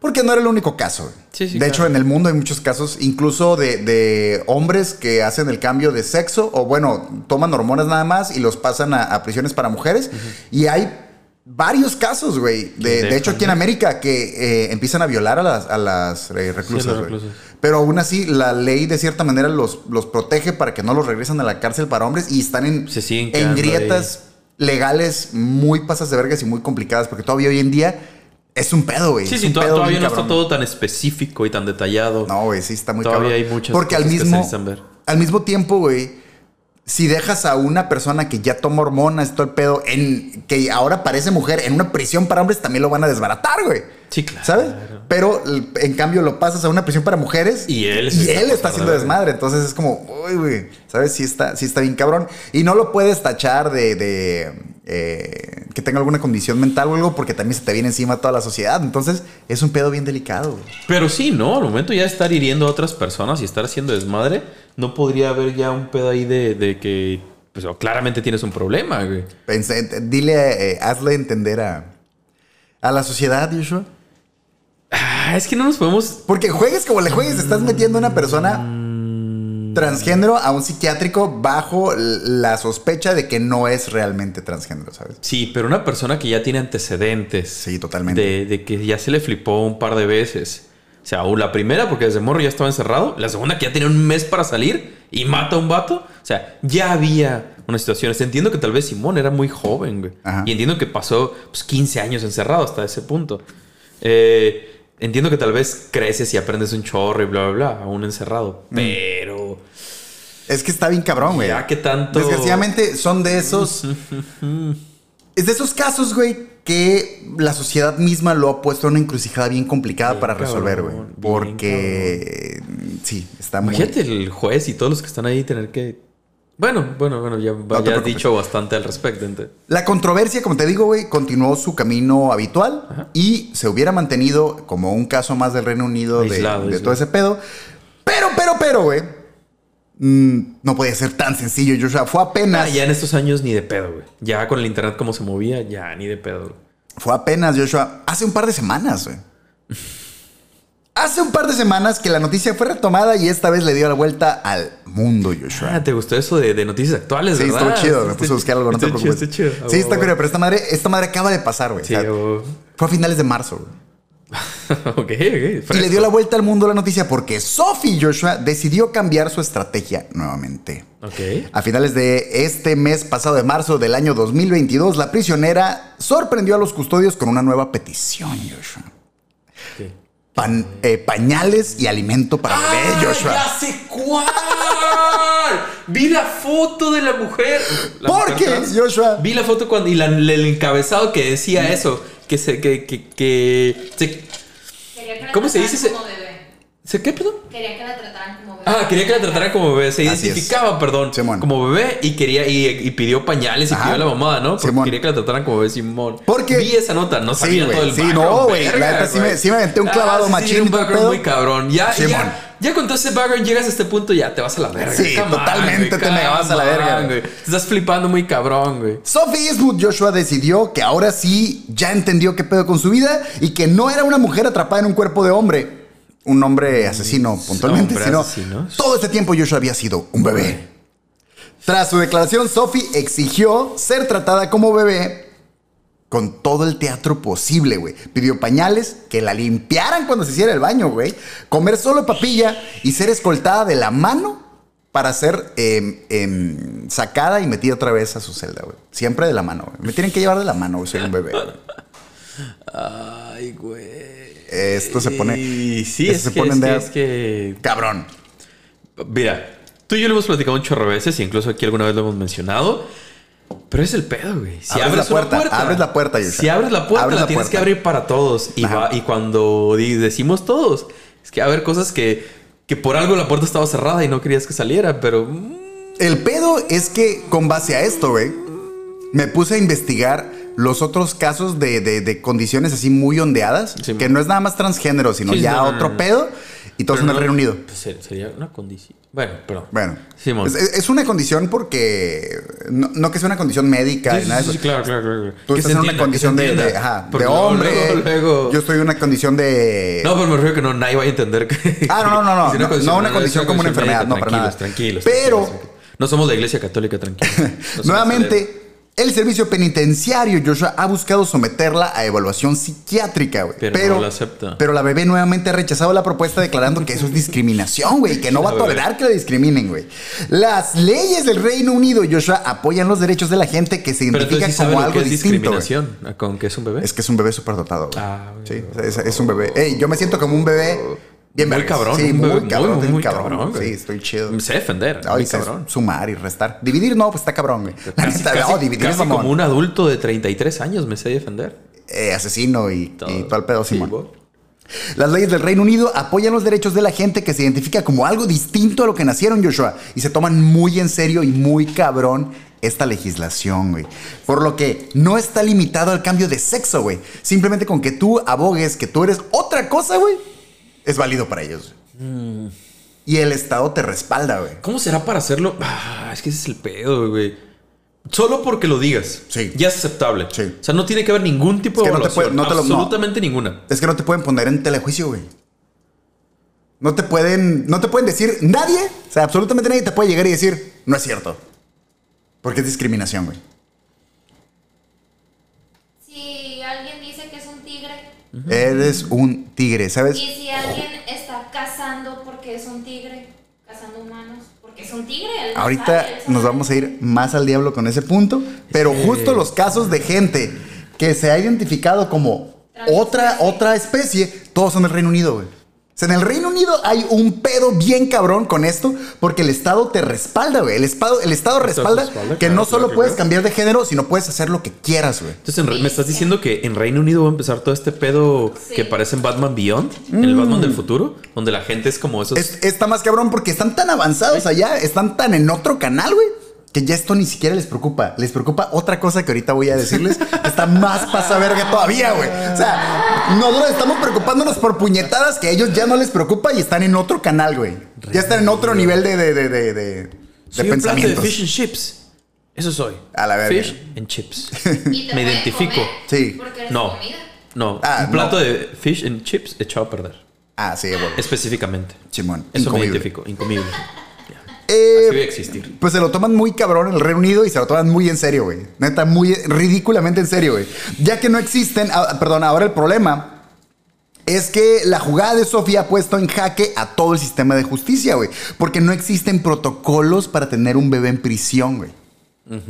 Porque no era el único caso. Sí, sí, de claro. hecho, en el mundo hay muchos casos, incluso de, de hombres que hacen el cambio de sexo o, bueno, toman hormonas nada más y los pasan a, a prisiones para mujeres. Y hay varios casos, güey. De, hecho, aquí en. América que eh, empiezan a violar a las, a las eh, reclusas, Sí. Pero aún así, la ley de cierta manera los, los protege para que no los regresen a la cárcel para hombres y están en, en grietas legales muy pasas de vergas y muy complicadas porque todavía hoy en día es un pedo, güey. Sí, sí, to- todavía no está todo tan específico y tan detallado. No, güey, sí está muy Todavía cabrón. hay muchas Porque al cosas que se mismo, necesitan ver. al mismo tiempo, güey, si dejas a una persona que ya toma hormonas, todo el pedo, en que ahora parece mujer, en una prisión para hombres, también lo van a desbaratar, güey. Sí, claro. ¿Sabes? Pero en cambio lo pasas a una prisión para mujeres Y él y está él está haciendo de desmadre. Entonces es como, uy, güey, ¿sabes? Sí está, sí está bien cabrón. Y no lo puedes tachar de, de, eh, que tenga alguna condición mental o algo porque también se te viene encima toda la sociedad. Entonces es un pedo bien delicado, güey. Pero sí, ¿no? Al momento ya de estar hiriendo a otras personas y estar haciendo desmadre, no podría haber ya un pedo ahí de, de que, pues, claramente tienes un problema, güey. Pensé, dile, eh, hazle entender a, a la sociedad, Joshua. Ah, es que no nos podemos... Porque juegues como le juegues, estás metiendo a una persona transgénero a un psiquiátrico bajo la sospecha de que no es realmente transgénero, ¿sabes? Sí, pero una persona que ya tiene antecedentes. Sí, totalmente. De, de que ya se le flipó un par de veces. O sea, o la primera porque desde morro ya estaba encerrado. La segunda que ya tenía un mes para salir y mata a un vato. O sea, ya había una situación. Entiendo que tal vez Simón era muy joven, güey. Ajá. Y entiendo que pasó pues, 15 años encerrado hasta ese punto. Eh, entiendo que tal vez creces y aprendes un chorro y bla, bla, bla, aún encerrado. Mm. Pero... Es que está bien cabrón, güey. Ya que tanto- Desgraciadamente son de esos. es de esos casos, güey, que la sociedad misma lo ha puesto en una encrucijada bien complicada Bien para resolver, güey. bien Porque. Sí, está muy. Imagínate el juez y todos los que están ahí tener que... Bueno, bueno, bueno, ya, ya has dicho bastante al respecto. entonces. La controversia, como te digo, güey, continuó su camino habitual y se hubiera mantenido como un caso más del Reino Unido de, Aislado, de aislado. todo ese pedo. Pero, pero, pero, güey. mm, no podía ser tan sencillo, Joshua. Fue apenas. Ah, ya en estos años ni de pedo, güey. Ya con el internet como se movía, ya ni de pedo, güey. Fue apenas, Joshua, hace un par de semanas, güey. Hace un par de semanas que la noticia fue retomada y esta vez le dio la vuelta al mundo, Joshua. Ah, ¿te gustó eso de, de noticias actuales, Sí, verdad? estuvo chido. Me Está puse a buscar algo, no te chido, preocupes. chido. Ah, Sí, está bueno, curioso, pero esta madre, esta madre acaba de pasar, güey. Sí, O sea, oh. fue a finales de marzo, güey. ok, ok. Y le dio la vuelta al mundo la noticia porque Sophie Joshua decidió cambiar su estrategia nuevamente. Ok. A finales de este mes pasado de marzo del año 2022, la prisionera sorprendió a los custodios con una nueva petición, Joshua. ok. Pan- eh, pañales y alimento para bebé, Joshua. ¡Ya sé cuál! Vi la foto de la mujer. ¿La ¿Por mujer qué, trans? Joshua? Vi la foto cuando, y la- el encabezado que decía eso. Que se. Que, que, que se- ¿Cómo se dice como. ¿Se qué, perdón? Quería que la trataran como bebé. Ah, quería que la tratara como bebé. Se Así identificaba, perdón, Simón. como bebé y quería y, y pidió pañales y Ajá. pidió la mamada, ¿no? Porque Simón. quería que la trataran como bebé Simón. Porque- vi esa nota, no Sí, sabía güey. todo el Sí, background, no, güey. La neta sí me- sí me aventé un clavado Ah, sí, machín sí, un todo background pedo. muy cabrón. Ya, Simón. ya, ya con todo ese background llegas a este punto ya te vas a la verga. Sí, Come totalmente te me vas a la verga, on, güey. Te estás flipando muy cabrón, güey. Sophie Eastwood Joshua decidió que ahora sí ya entendió qué pedo con su vida y que no era una mujer atrapada en un cuerpo de hombre. Un hombre asesino, puntualmente, Hombre sino todo este tiempo Joshua había sido un bebé. Tras su declaración, Sophie exigió ser tratada como bebé con todo el teatro posible, güey. Pidió pañales, que la limpiaran cuando se hiciera el baño, güey. Comer solo papilla y ser escoltada de la mano para ser em, em, sacada y metida otra vez a su celda, güey. Siempre de la mano, güey. Me tienen que llevar de la mano, güey. Soy un bebé. Ay, güey. Esto se pone- Y sí, es se que, pone es, de- que, es que Cabrón. Mira, tú y yo lo hemos platicado un chorro de veces y incluso aquí alguna vez lo hemos mencionado. Pero es el pedo, güey. Si Abres abres, la puerta, puerta, abres la puerta, Yusha. Si abres la puerta, Abres la, la tienes puerta. que abrir para todos. Y, va- y cuando decimos todos, es que va a haber cosas que, que por algo la puerta estaba cerrada y no querías que saliera, pero. mm, El pedo es que con base a esto, güey, me puse a investigar los otros casos de, de- de condiciones así muy ondeadas, Sí, que no es nada más transgénero, sino Sí, ya no, otro no. pedo, y todos pero en el no- Reino Unido. pues, ser- sería una condición. Bueno, perdón. Bueno, Simón. es, es una condición porque no, no que sea una condición médica, Sí, sí, nada de eso. sí, claro, claro, claro. Tú estás en una condición de, ajá, hombre. luego, luego- Yo estoy en una condición de. No, pero me refiero que no nadie vaya a entender que. Ah, no, no, no, no, Es no, no una condición como una enfermedad, no, para nada. Tranquilos, Pero- tranquilos. No somos la iglesia católica, tranquilos. No Nuevamente, el servicio penitenciario, Joshua, ha buscado someterla a evaluación psiquiátrica, güey. Pero no la acepta. Pero la bebé nuevamente ha rechazado la propuesta declarando que eso es discriminación, güey, que no va a tolerar que la discriminen, güey. Las leyes del Reino Unido, Joshua, apoyan los derechos de la gente que se identifica sí como lo que algo es distinto. discriminación. ¿Con que es un bebé? Es que es un bebé superdotado, güey. Ah, güey. Sí, es, es un bebé. Ey, yo me siento como un bebé bien muy cabrón. Sí, muy, cabrón, muy, cabrón. cabrón. sí, estoy chido. Me sé defender. Ay, sé cabrón. sumar y restar. Dividir no, pues está cabrón, güey. La Casi, neta, casi- no, dividir es casi mamón. como un adulto de 33 años me sé defender. Eh, asesino y todo, y todo el pedo, Sí, Simón. güey. Las leyes del Reino Unido apoyan los derechos de la gente que se identifica como algo distinto a lo que nacieron, Joshua. Y se toman muy en serio y muy cabrón esta legislación, güey. Por lo que no está limitado al cambio de sexo, güey. Simplemente con que tú abogues que tú eres otra cosa, güey, es válido para ellos. Mm. Y el Estado te respalda, güey. ¿Cómo será para hacerlo? Ah, es que ese es el pedo, güey. Solo porque lo digas. Sí. Ya es aceptable. Sí. O sea, no tiene que haber ningún tipo Es de no te evaluación. puede- no te lo- no. Absolutamente ninguna. Es que no te pueden poner en telejuicio, güey. No te pueden, no te pueden decir nadie, o sea, absolutamente nadie te puede llegar y decir, no es cierto. Porque es discriminación, güey. Si alguien dice que es un Eres un tigre, ¿sabes? y si alguien está cazando porque es un tigre, cazando humanos, porque es un tigre. Ahorita sabe, él nos vamos a ir más al diablo con ese punto, pero justo los casos de gente que se ha identificado como otra, otra especie, todos son del Reino Unido, güey. O sea, en el Reino Unido hay un pedo bien cabrón con esto, porque el Estado te respalda, güey. El Estado, el Estado respalda respalda, que claro, no solo claro. puedes cambiar de género, sino puedes hacer lo que quieras, güey. Entonces, en me estás diciendo que en Reino Unido va a empezar todo este pedo Sí. que parece en Batman Beyond, en el Batman del futuro, donde la gente es como esos. Mm. Es- está más cabrón porque están tan avanzados allá, están tan en otro canal, güey. Que ya esto ni siquiera les preocupa. Les preocupa otra cosa que ahorita voy a decirles. está más pasa verga todavía, güey. O sea, nosotros estamos preocupándonos por puñetadas que a ellos ya no les preocupa y están en otro canal, güey. Ya están en otro nivel de, de, de, de, de- de Soy un plato de fish and chips. Eso soy. A la verga. Fish and chips. ¿Y te Me identifico. comer? Sí. Porque eres No. comida. No, Ah, un plato no. de fish and chips echado a perder. Ah, sí, güey. Específicamente. Simón. Eso me identifico, incomible. Eh, Así existir. Pues se lo toman muy cabrón en el Reino Unido y se lo toman muy en serio, güey. Neta, muy ridículamente en serio, güey. Ya que no existen, ah, perdón, ahora el problema es que la jugada de Sofía ha puesto en jaque a todo el sistema de justicia, güey. Porque no existen protocolos para tener un bebé en prisión, güey.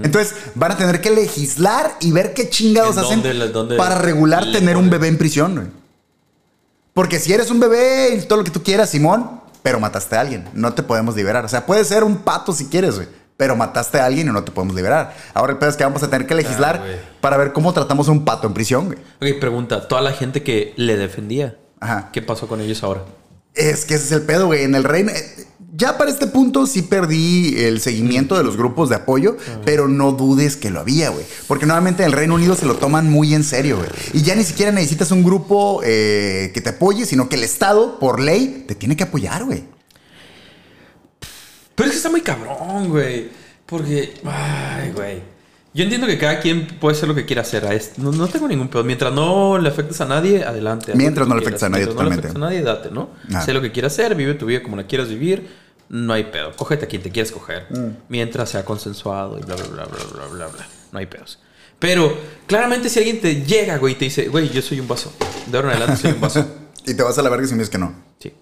Entonces van a tener que legislar y ver qué chingados ¿En hacen dónde le- dónde para regular tener un bebé en prisión, güey. Porque si eres un bebé y todo lo que tú quieras, Simón, pero mataste a alguien, no te podemos liberar. O sea, puedes ser un pato si quieres, güey. Pero mataste a alguien y no te podemos liberar. Ahora el pedo es que vamos a tener que legislar Ah, para ver cómo tratamos a un pato en prisión, güey. Ok, pregunta, toda la gente que le defendía, Ajá. ¿qué pasó con ellos ahora? Es que ese es el pedo, güey. En el reino. Ya para este punto sí perdí el seguimiento de los grupos de apoyo, pero no dudes que lo había, güey. Porque nuevamente en el Reino Unido se lo toman muy en serio, güey. Y ya ni siquiera necesitas un grupo eh, que te apoye, sino que el Estado, por ley, te tiene que apoyar, güey. Pero es que está muy cabrón, güey. Porque, ay, güey. Yo entiendo que cada quien puede hacer lo que quiera hacer. a. No, no tengo ningún pedo. Mientras no le afectes a nadie, adelante. Mientras no le afectes a nadie, Mientras no le totalmente. afectes a nadie, date, ¿no? Ah. Sé lo que quieras hacer, vive tu vida como la quieras vivir. No hay pedo. Cógete a quien te quieras coger. Mm. Mientras sea consensuado y bla, bla, bla, bla, bla, bla, bla. No hay pedos. Pero claramente si alguien te llega, güey, y te dice, güey, yo soy un vaso. De ahora en adelante soy un vaso. Y te vas a la verga si me dices que no. Sí.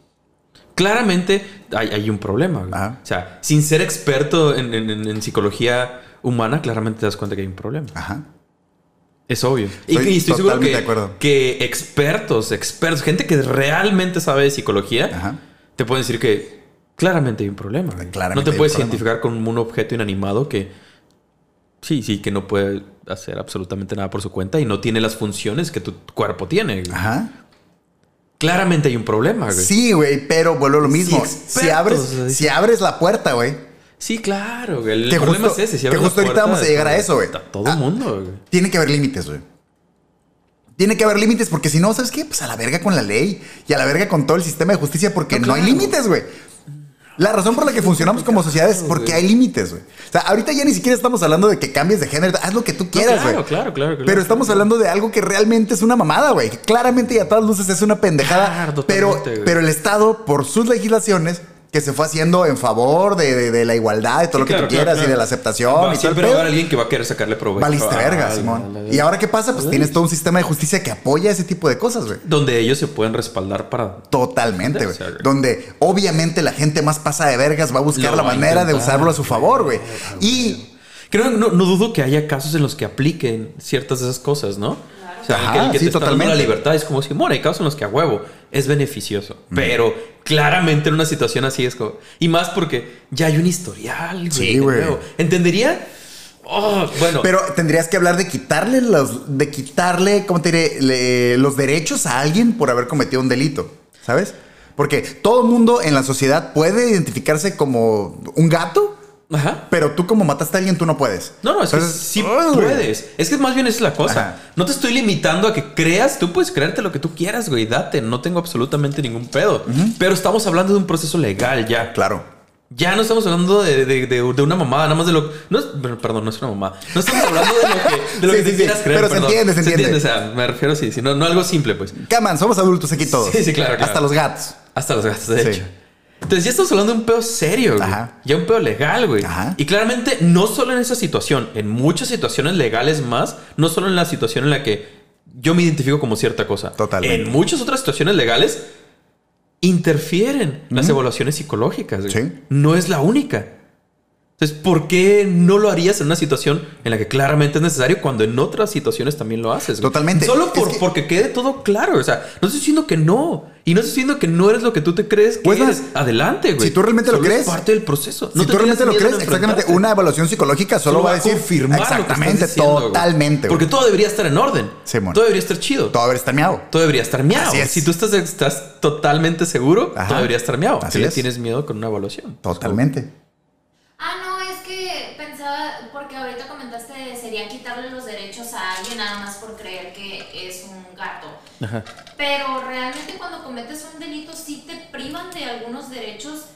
Claramente hay, hay un problema. güey. Ajá. O sea, sin ser experto en, en- en- en psicología humana, claramente te das cuenta que hay un problema. Ajá. Es obvio. Y, Estoy y estoy seguro que, que expertos, expertos, gente que realmente sabe de psicología, Ajá. te pueden decir que claramente hay un problema. Claramente no te puedes identificar con un objeto inanimado que sí, sí, que no puede hacer absolutamente nada por su cuenta y no tiene las funciones que tu cuerpo tiene. güey. Ajá. Claramente hay un problema. güey. Sí, güey, pero vuelvo a lo mismo. Sí, si, abres, si abres la puerta, güey, Sí, claro, güey. El Que problema justo- es ese. Si que abres la justo ahorita vamos a llegar a eso, güey. a Todo Ah. el mundo, güey. tiene que haber límites, güey. Tiene que haber límites porque si no, ¿sabes qué? Pues a la verga con la ley y a la verga con todo el sistema de justicia porque no, No, hay límites, güey. La razón por la que funcionamos como sociedad es porque hay límites, güey. O sea, ahorita ya ni siquiera estamos hablando de que cambies de género, haz lo que tú quieras, güey. claro, claro, claro, claro. Pero estamos hablando de algo que realmente es una mamada, güey. Claramente y a todas luces es una pendejada. Claro, pero, pero el Estado, por sus legislaciones, que se fue haciendo en favor de, de- de la igualdad, de todo Sí, lo que claro, tú quieras claro, y de la aceptación Va- y siempre va a haber alguien que va a querer sacarle provecho. Valiste a- verga, Simón. ¿Y ahora qué pasa? Pues tienes todo un sistema de justicia que apoya ese tipo de cosas, güey. Donde ellos se pueden respaldar para... Totalmente, güey. Donde obviamente la gente más pasa de vergas va a buscar Lo la manera de usarlo a su favor, güey. Y Creo que no, no dudo que haya casos en los que apliquen ciertas de esas cosas, ¿no? O sea, Ajá, el que sí, te está dando totalmente. la libertad es como si, bueno, hay casos en los que a huevo es beneficioso. Pero claramente en una situación así es como... Y más porque ya hay un historial, güey. Sí. ¿Entendería? Oh, bueno. Pero tendrías que hablar de quitarle los, de quitarle, ¿cómo te diré? Le- los derechos a alguien por haber cometido un delito, ¿sabes? Porque todo el mundo en la sociedad puede identificarse como un gato, Ajá. pero tú como mataste a alguien, tú no puedes. No, no, es que sí güey. puedes. Es que más bien esa es la cosa. Ajá. No te estoy limitando a que creas. Tú puedes creerte lo que tú quieras, güey. Date. No tengo absolutamente ningún pedo. Pero estamos hablando de un proceso legal ya. Claro. Ya no estamos hablando de, de- de- de una mamada, nada más de lo... No perdón, no es una mamada. No estamos hablando de lo que, de lo Sí, que sí, tú sí. quieras creer. Pero se entiende, se entiende. O sea, me refiero así, sí, no, no algo simple, pues. Caman, somos adultos aquí todos. Sí, sí, claro, claro. Hasta los gatos. Hasta los gastos, de Sí. hecho. Entonces ya estamos hablando de un pedo serio, güey. Ajá. Ya un pedo legal, güey. Ajá. Y claramente no solo en esa situación, en muchas situaciones legales más, no solo en la situación en la que yo me identifico como cierta cosa. Totalmente. En muchas otras situaciones legales interfieren las evaluaciones psicológicas. güey. Sí. No es la única. Entonces, ¿por qué no lo harías en una situación en la que claramente es necesario cuando en otras situaciones también lo haces? güey? Totalmente. Solo por, que- porque quede todo claro. O sea, no estoy diciendo que no. Y no estoy diciendo que no eres lo que tú te crees que Pues, eres. Adelante, güey. si tú realmente lo es crees, parte del proceso. si tú realmente lo crees, exactamente, una evaluación psicológica solo, va a decir confirmar exactamente, lo que estás diciendo, güey. totalmente. güey. Porque todo debería estar en orden. Simón. todo debería estar chido. todo haber miado. Todo debería estar miado. Así es. Si tú estás, estás totalmente seguro, Ajá. todo debería estar miado. Así Si le es. tienes miedo con una evaluación. Totalmente. Ah, no, es que pensaba, porque ahorita comentaste sería quitarle los derechos a alguien nada más por creer que es un gato. Ajá. Pero realmente cuando cometes un delito sí te privan de algunos derechos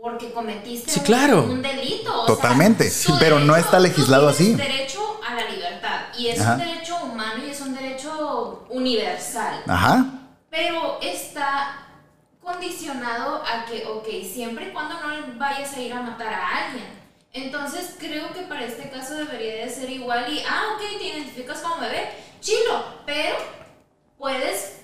porque cometiste Sí, un, claro. un delito. o Totalmente, sea, pero no está legislado así. derecho a la libertad y es Ajá. un derecho humano y es un derecho universal. Ajá. Pero está condicionado a que, ok, siempre y cuando no vayas a ir a matar a alguien. Entonces creo que para este caso debería de ser igual y, ah, ok, te identificas como bebé, chilo, pero puedes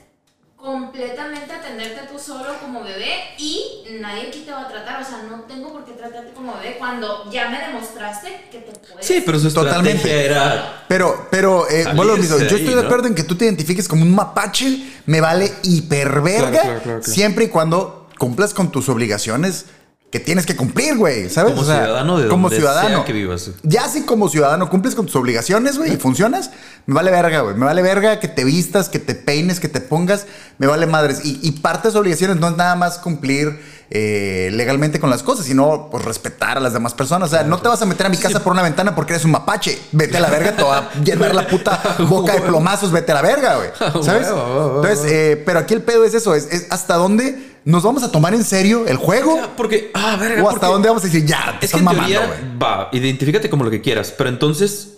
completamente atenderte tú solo como bebé y nadie aquí te va a tratar, o sea, no tengo por qué tratarte como bebé cuando ya me demostraste que te puedes. Sí, pero su Totalmente. estrategia era Pero, pero, eh, de Yo ahí, estoy de ¿no? acuerdo en que tú te identifiques como un mapache, me vale hiperverga, Claro, claro, claro, claro. siempre y cuando cumplas con tus obligaciones que tienes que cumplir, güey, ¿sabes? Como O sea, ciudadano de como donde ciudadano. sea que vivas. Ya si como ciudadano cumples con tus obligaciones, güey, y funcionas, me vale verga, güey. Me vale verga que te vistas, que te peines, que te pongas, me vale madres. Y, y parte de sus obligaciones no es nada más cumplir eh, legalmente con las cosas, sino pues respetar a las demás personas. O sea, no te vas a meter a mi casa por una ventana porque eres un mapache. Vete a la verga, te va a llenar la puta boca de plomazos, vete a la verga, güey. ¿Sabes? Entonces, eh, pero aquí el pedo es eso, es, es hasta dónde nos vamos a tomar en serio el juego porque, ah, verga. o hasta dónde vamos a decir, ya, te Es que estás en mamando, teoría, va, identifícate como lo que quieras, pero entonces,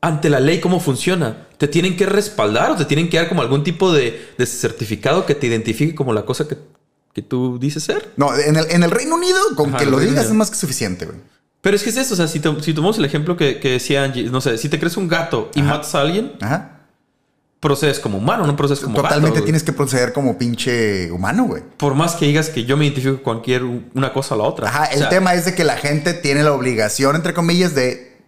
ante la ley, ¿cómo funciona? ¿Te tienen que respaldar o te tienen que dar como algún tipo de, de certificado que te identifique como la cosa que, que tú dices ser? No, en el, en el Reino Unido, con Ajá, que lo digas Unido. es más que suficiente, güey. Pero es que es eso, o sea, si, to- si tomamos el ejemplo que, que decía Angie, no sé, si te crees un gato y Ajá. matas a alguien, Ajá. Procedes como humano, no procedes como Totalmente gato. tienes que proceder como pinche humano, güey. Por más que digas que yo me identifico con cualquier una cosa o la otra. Ajá, O el sea, tema es de que la gente tiene la obligación, entre comillas, de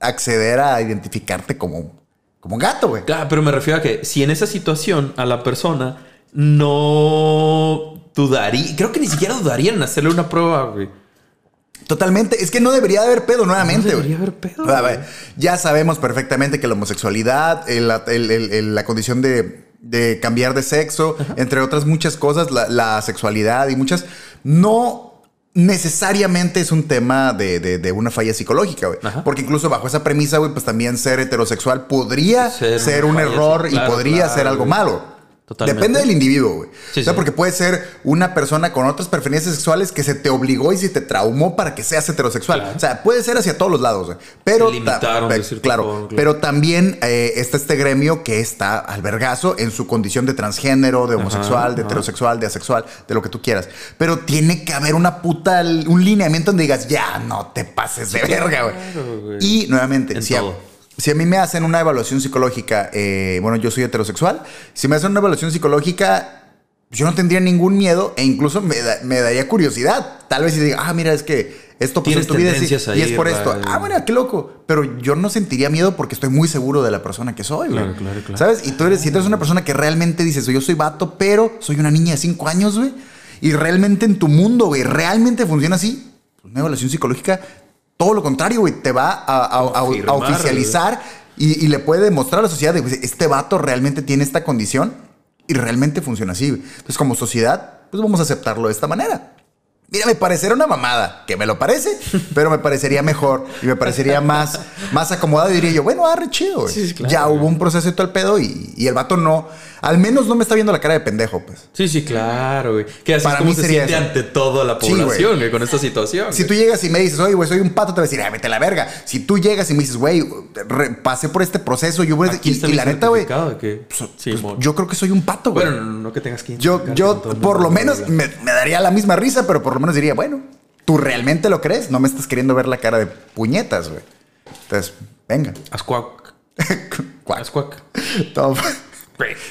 acceder a identificarte como, como gato, güey. Claro, pero me refiero a que si en esa situación a la persona no dudaría, creo que ni siquiera dudarían en hacerle una prueba, güey. Totalmente. Es que no debería de haber pedo nuevamente, No debería haber pedo, ya sabemos perfectamente que la homosexualidad, el- el- el- el- la condición de, de cambiar de sexo, entre otras muchas cosas, la, la sexualidad y muchas, no necesariamente es un tema de, de- de una falla psicológica, güey. Porque incluso bajo esa premisa, güey, pues también ser heterosexual podría Ser un error claro, y podría claro, ser algo güey. malo. Totalmente. Depende del individuo, güey. Sí, o sea, sí. porque puede ser una persona con otras preferencias sexuales que se te obligó y se te traumó para que seas heterosexual. Claro. O sea, puede ser hacia todos los lados, güey. Pero, limitaron claro, pero también eh, está este gremio que está al vergazo en su condición de transgénero, de homosexual, de ajá. heterosexual, de asexual, de lo que tú quieras. Pero tiene que haber una puta, un lineamiento donde digas, ya, no te pases de verga, güey. claro. Y nuevamente, En si todo. Si a mí me hacen una evaluación psicológica, eh, bueno, yo soy heterosexual, si me hacen una evaluación psicológica, yo no tendría ningún miedo e incluso me, da- me daría curiosidad. Tal vez si diga, ah, mira, es que esto pasó en tu vida y- es por esto. ¿verdad? Ah, bueno, qué loco. Pero yo no sentiría miedo porque estoy muy seguro de la persona que soy, güey. Claro, claro, claro. ¿Sabes? Y tú eres, si tú eres una persona que realmente dices, yo soy vato, pero soy una niña de 5 años, güey. Y realmente en tu mundo, güey, realmente funciona así. pues, Una evaluación psicológica, todo lo contrario, güey, te va a, a- a- a Confirmar, oficializar y, y le puede demostrar a la sociedad de pues, este vato realmente tiene esta condición y realmente funciona así. Entonces, como sociedad, pues vamos a aceptarlo de esta manera. Mira, me parecerá una mamada, que me lo parece, pero me parecería mejor y me parecería más, más acomodado. Y diría yo, bueno, arre chido. Sí, claro, ya hubo un proceso y todo el pedo y, y el vato no, al menos no me está viendo la cara de pendejo, pues. Sí, sí, claro, güey. Que así Para es como mí se sería siente eso. ante toda la Sí, güey. población, con esta situación. Si güey. tú llegas y me dices, oye, güey, soy un pato, te voy a decir, ah, vete a la verga. Si tú llegas y me dices, güey, pasé por este proceso, yo voy a Aquí y, está y mi la neta, güey, que- pues, Sí, pues, yo creo que soy un pato, güey. Bueno, no que tengas que Yo, yo por lo menos me, me daría la misma risa, pero por lo menos diría, bueno, ¿tú realmente lo crees? No me estás queriendo ver la cara de puñetas, güey. Entonces, venga. Haz cuac. Cuac. Haz cuac. Todo-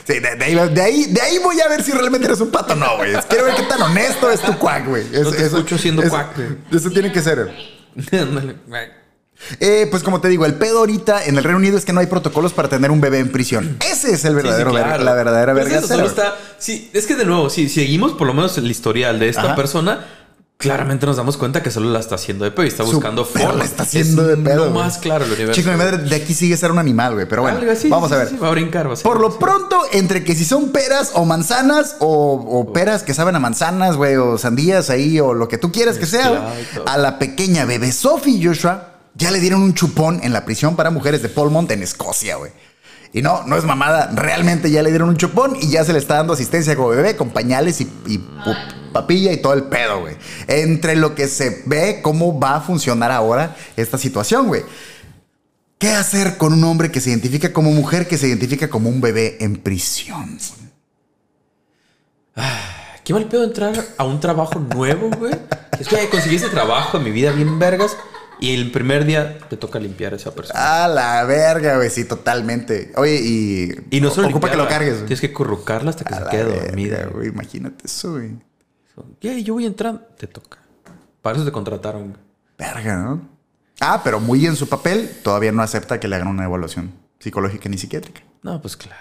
Sí, de, de ahí, de, ahí, de ahí voy a ver si realmente eres un pato o no, güey. Quiero ver qué tan honesto es tu cuac, güey. No te escucho siendo eso- cuac, güey. Eso tiene que ser. Eh, pues como te digo, el pedo ahorita en el Reino Unido es que no hay protocolos para tener un bebé en prisión. Ese es el Sí, sí, verdadero, ver- la verdadera Pero verga. eso solo está. Sí, es que de nuevo, si seguimos por lo menos el historial de esta Ajá. persona, claramente nos damos cuenta que solo la está haciendo de pedo y está buscando formas. la está haciendo Es de pedo. Lo más claro el universo. Chico, mi madre de aquí sigue ser un animal, güey. Pero bueno, así, vamos sí, a ver. sí, va a brincar, va a Por lo pronto, entre que si son peras o manzanas o, o peras que saben a manzanas, güey, o sandías ahí o lo que tú quieras que sea, a la pequeña bebé Sophie Joshua ya le dieron un chupón en la prisión para mujeres de Polmont en Escocia, güey. Y no, no es mamada, realmente ya le dieron un chupón y ya se le está dando asistencia como bebé con pañales y, papilla y todo el pedo, güey. Entre lo que se ve cómo va a funcionar ahora esta situación, güey. ¿Qué hacer con un hombre que se identifica como mujer, que se identifica como un bebé en prisión? Qué mal pedo entrar a un trabajo nuevo, güey. Es que conseguí ese trabajo en mi vida bien vergas y el primer día te toca limpiar a esa persona. A la verga, güey, sí, totalmente. Oye, y. Y no solo Ocupa que lo cargues. Tienes que currucarla hasta que A se quede verga, dormida. güey. Imagínate eso, güey. ¿Qué? Yo voy entrando. Te toca. Para eso te contrataron. Verga, ¿no? Ah, pero muy en su papel, todavía no acepta que le hagan una evaluación psicológica ni psiquiátrica. No, pues claro.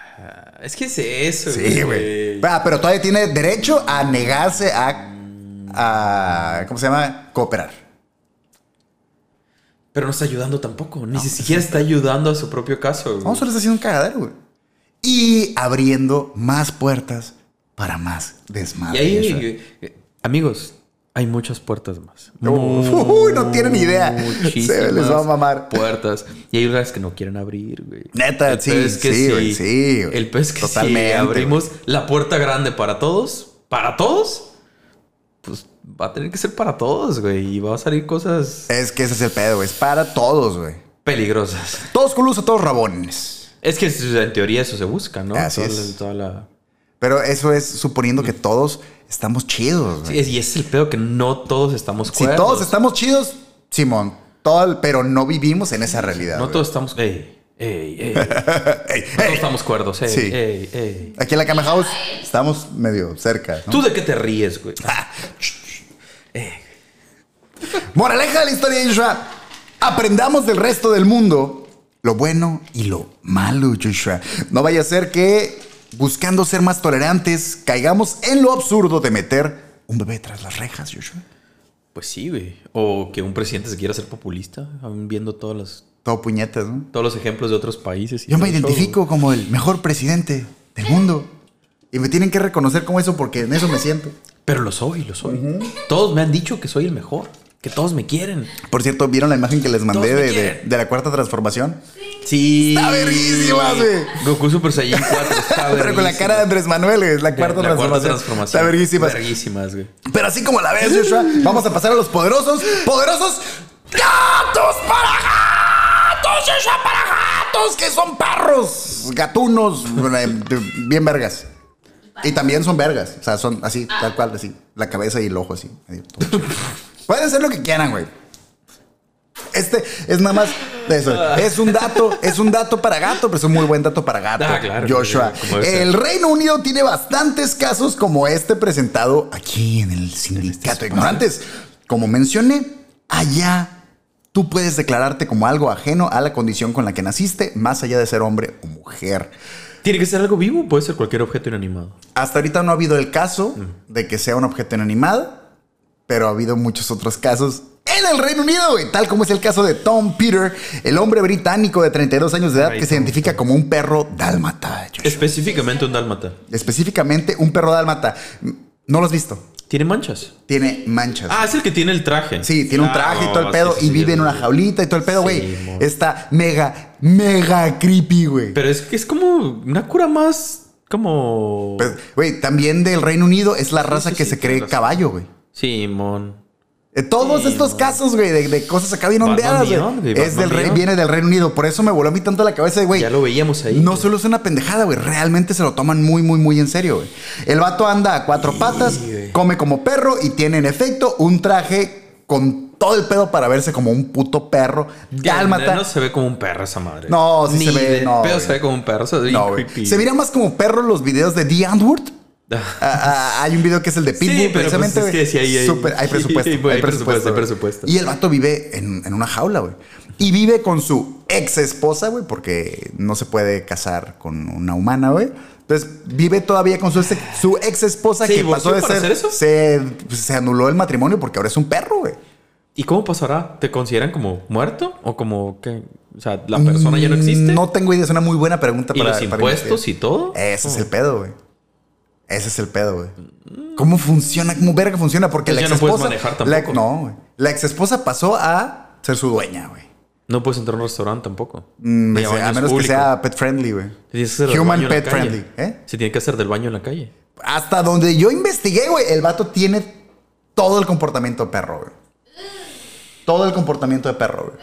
Es que es eso. Sí, güey. Ah, pero todavía tiene derecho a negarse a, a ¿cómo se llama? Cooperar. Pero no está ayudando tampoco. Ni siquiera está ayudando a su propio caso. güey. Vamos, solo está haciendo un cagadero, güey. Y abriendo más puertas para más Y desmadre. ahí, eh, amigos, hay muchas puertas más. Uy, no tienen idea. Muchísimas Se les va a mamar. Puertas. Y hay lugares que no quieren abrir, güey. Neta, El sí, es que sí, güey, sí, güey. El pez que Totalmente, abrimos la puerta grande para todos, para todos, va a tener que ser para todos, güey. Y va a salir cosas Es que ese es el pedo, güey. Es para todos, güey. peligrosas. Todos culusos, todos rabones. Es que en teoría eso se busca, ¿no? Así Toda es. la- toda la- Pero eso es suponiendo que todos estamos chidos, güey. Sí, y ese es el pedo que no todos estamos Si cuerdos. todos estamos chidos, Simón, todo, el- pero no vivimos en esa realidad. No güey. todos estamos. Ey, ey, ey. No todos estamos cuerdos, ey, Sí. ey, ey. Aquí en la Cama House estamos medio cerca. ¿no? ¿Tú de qué te ríes, güey? Moraleja de la historia de Joshua. Aprendamos del resto del mundo lo bueno y lo malo, Joshua. No vaya a ser que, buscando ser más tolerantes, caigamos en lo absurdo de meter un bebé tras las rejas, Joshua. Pues sí, güey. O que un presidente se quiera hacer populista, viendo todos los, Todo puñetas, ¿no? todos los ejemplos de otros países. y Yo me identifico como el mejor presidente del mundo. Y me tienen que reconocer como eso porque en eso me siento. Pero lo soy, lo soy. Todos me han dicho que soy el mejor. Que todos me quieren. Por cierto, ¿vieron la imagen que les mandé de, de- la cuarta transformación? Sí. Está verguísima, güey. Goku Super Saiyan 4 está Pero con la cara de Andrés Manuel, es la cuarta, La cuarta transformación. transformación. Está verguísima. Verguísimas, güey. Pero así como la ves, Joshua, vamos a pasar a los poderosos, poderosos gatos para gatos, Joshua, para gatos, que son perros, gatunos, eh, bien vergas. Y también son vergas, o sea, son así, tal cual, así, la cabeza y el ojo así. Pueden ser lo que quieran, güey. Este es nada más de eso. Es un dato, es un dato para gato, pero es un muy buen dato para gato. Ah, claro, Joshua. El Reino Unido tiene bastantes casos como este presentado aquí en el Sindicato de Ignorantes. Como mencioné, allá tú puedes declararte como algo ajeno a la condición con la que naciste, más allá de ser hombre o mujer. ¿Tiene que ser algo vivo? Puede ser cualquier objeto inanimado. Hasta ahorita no ha habido el caso de que sea un objeto inanimado, pero ha habido muchos otros casos en el Reino Unido, güey, tal como es el caso de Tom Peter, el hombre británico de 32 años de edad Ay, que se Tom, identifica como un perro dálmata. Específicamente un dálmata. Específicamente un perro dálmata. No lo has visto. ¿Tiene manchas? Tiene manchas. Ah, es el que tiene el traje. Sí, tiene un traje y todo el pedo sí, y sí, vive sí, en una jaulita y todo el pedo, güey. Está mega, mega creepy, güey. Pero es que es como una cura más como... Pues, Güey, también del Reino Unido es la raza sí, que sí, se cree caballo, güey. Sí, mon. Eh, Todos Sí, estos casos, güey, de, de cosas acá bien ondeadas, Beyond, güey. Es del rey, Beyond. viene del Reino Unido. Por eso me voló a mí tanto la cabeza güey. Ya lo veíamos ahí. No solo es una pendejada, güey. Realmente se lo toman muy, muy, muy en serio, güey. El vato anda a cuatro patas, güey. come como perro y tiene en efecto un traje con todo el pedo para verse como un puto perro. Ya, Dálmata. No se ve como un perro esa madre. No, sí Ni se ve, no, pedo se ve como un perro. Ve No. Se mira más como perro los videos de The Antwoord. Ah, ah, hay un video que es el de Pitbull, Sí, pero precisamente. pues es que sí, ahí hay- presupuesto. hay hay presupuesto. Y el vato vive en, en una jaula, güey. Y vive con su ex esposa, güey, porque no se puede casar con una humana, güey. Entonces vive todavía con su, ex- su ex esposa ¿Se que pasó de ser. eso? Se, pues, se anuló el matrimonio porque ahora es un perro, güey. ¿Y cómo pasará? ¿Te consideran como muerto? ¿O como que, o sea, la persona ya no existe? Mm, No tengo idea, es una muy buena pregunta ¿Y para los para impuestos investigar. y todo? Ese es el pedo, güey. Ese es el pedo, güey. ¿Cómo funciona? ¿Cómo verga funciona? Porque Pues la ex no esposa. manejar la- tampoco. no, güey. La ex esposa pasó a ser su dueña, güey. No puedes entrar a un restaurante tampoco. Mm, a menos que sea pet friendly, güey. Human la pet friendly, ¿eh? Se tiene que hacer del baño en la calle. Hasta donde yo investigué, güey, el vato tiene todo el comportamiento de perro, güey. Todo el comportamiento de perro, güey.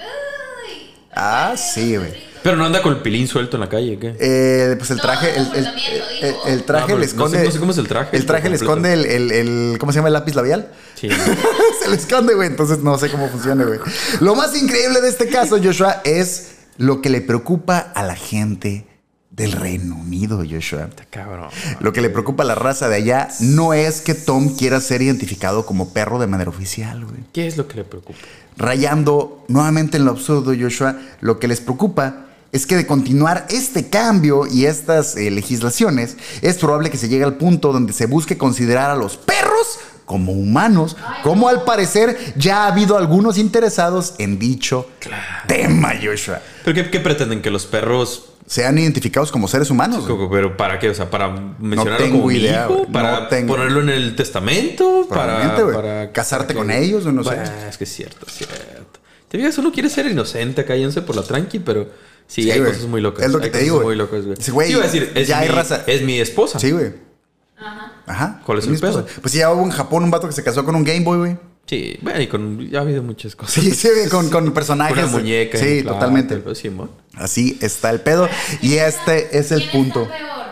Ah, sí, güey. Pero no anda con el pilín suelto en la calle, ¿qué? Eh, pues el traje, el, el- el- el traje Ah, pero le no sé- esconde. no sé cómo es el traje El traje le completo. esconde el, el- el- ¿cómo se llama el lápiz labial? Sí. se le esconde, güey. Entonces no sé cómo funciona, güey. Lo más increíble de este caso, Joshua, es lo que le preocupa a la gente del Reino Unido, Joshua. Cabrón. Lo que le preocupa a la raza de allá no es que Tom quiera ser identificado como perro de manera oficial, güey. ¿Qué es lo que le preocupa? Rayando nuevamente en lo absurdo, Joshua, lo que les preocupa es que de continuar este cambio y estas eh, legislaciones, es probable que se llegue al punto donde se busque considerar a los perros como humanos, como al parecer ya ha habido algunos interesados en dicho tema, Joshua. ¿Pero qué, qué pretenden? ¿Que los perros Sean identificados como seres humanos. güey. ¿Pero para qué? O sea, ¿para mencionarlo tengo como idea, hijo? No ¿Para tengo- ponerlo en el testamento? Güey. para Casarte para con ellos, o no sé. Bueno, es que es cierto, es cierto. Te digas, uno quiere ser inocente, cállense por la tranqui, pero sí, Sí, hay güey. cosas muy locas. Es lo que hay te digo, muy locas, güey. Sí, güey, Sí, iba a decir, es ya hay mi, raza. Es mi esposa. Sí, güey. Ajá. Ajá. ¿Cuál es mi el esposa. Pues ya hubo en Japón un vato que se casó con un Game Boy, güey. Sí, bueno, y con, ya ha habido muchas cosas. Sí, sí, con, con personajes. Con una muñeca. Sí, inflable, totalmente. Simón. Así está el pedo. Y este es el ¿Quién punto. está peor?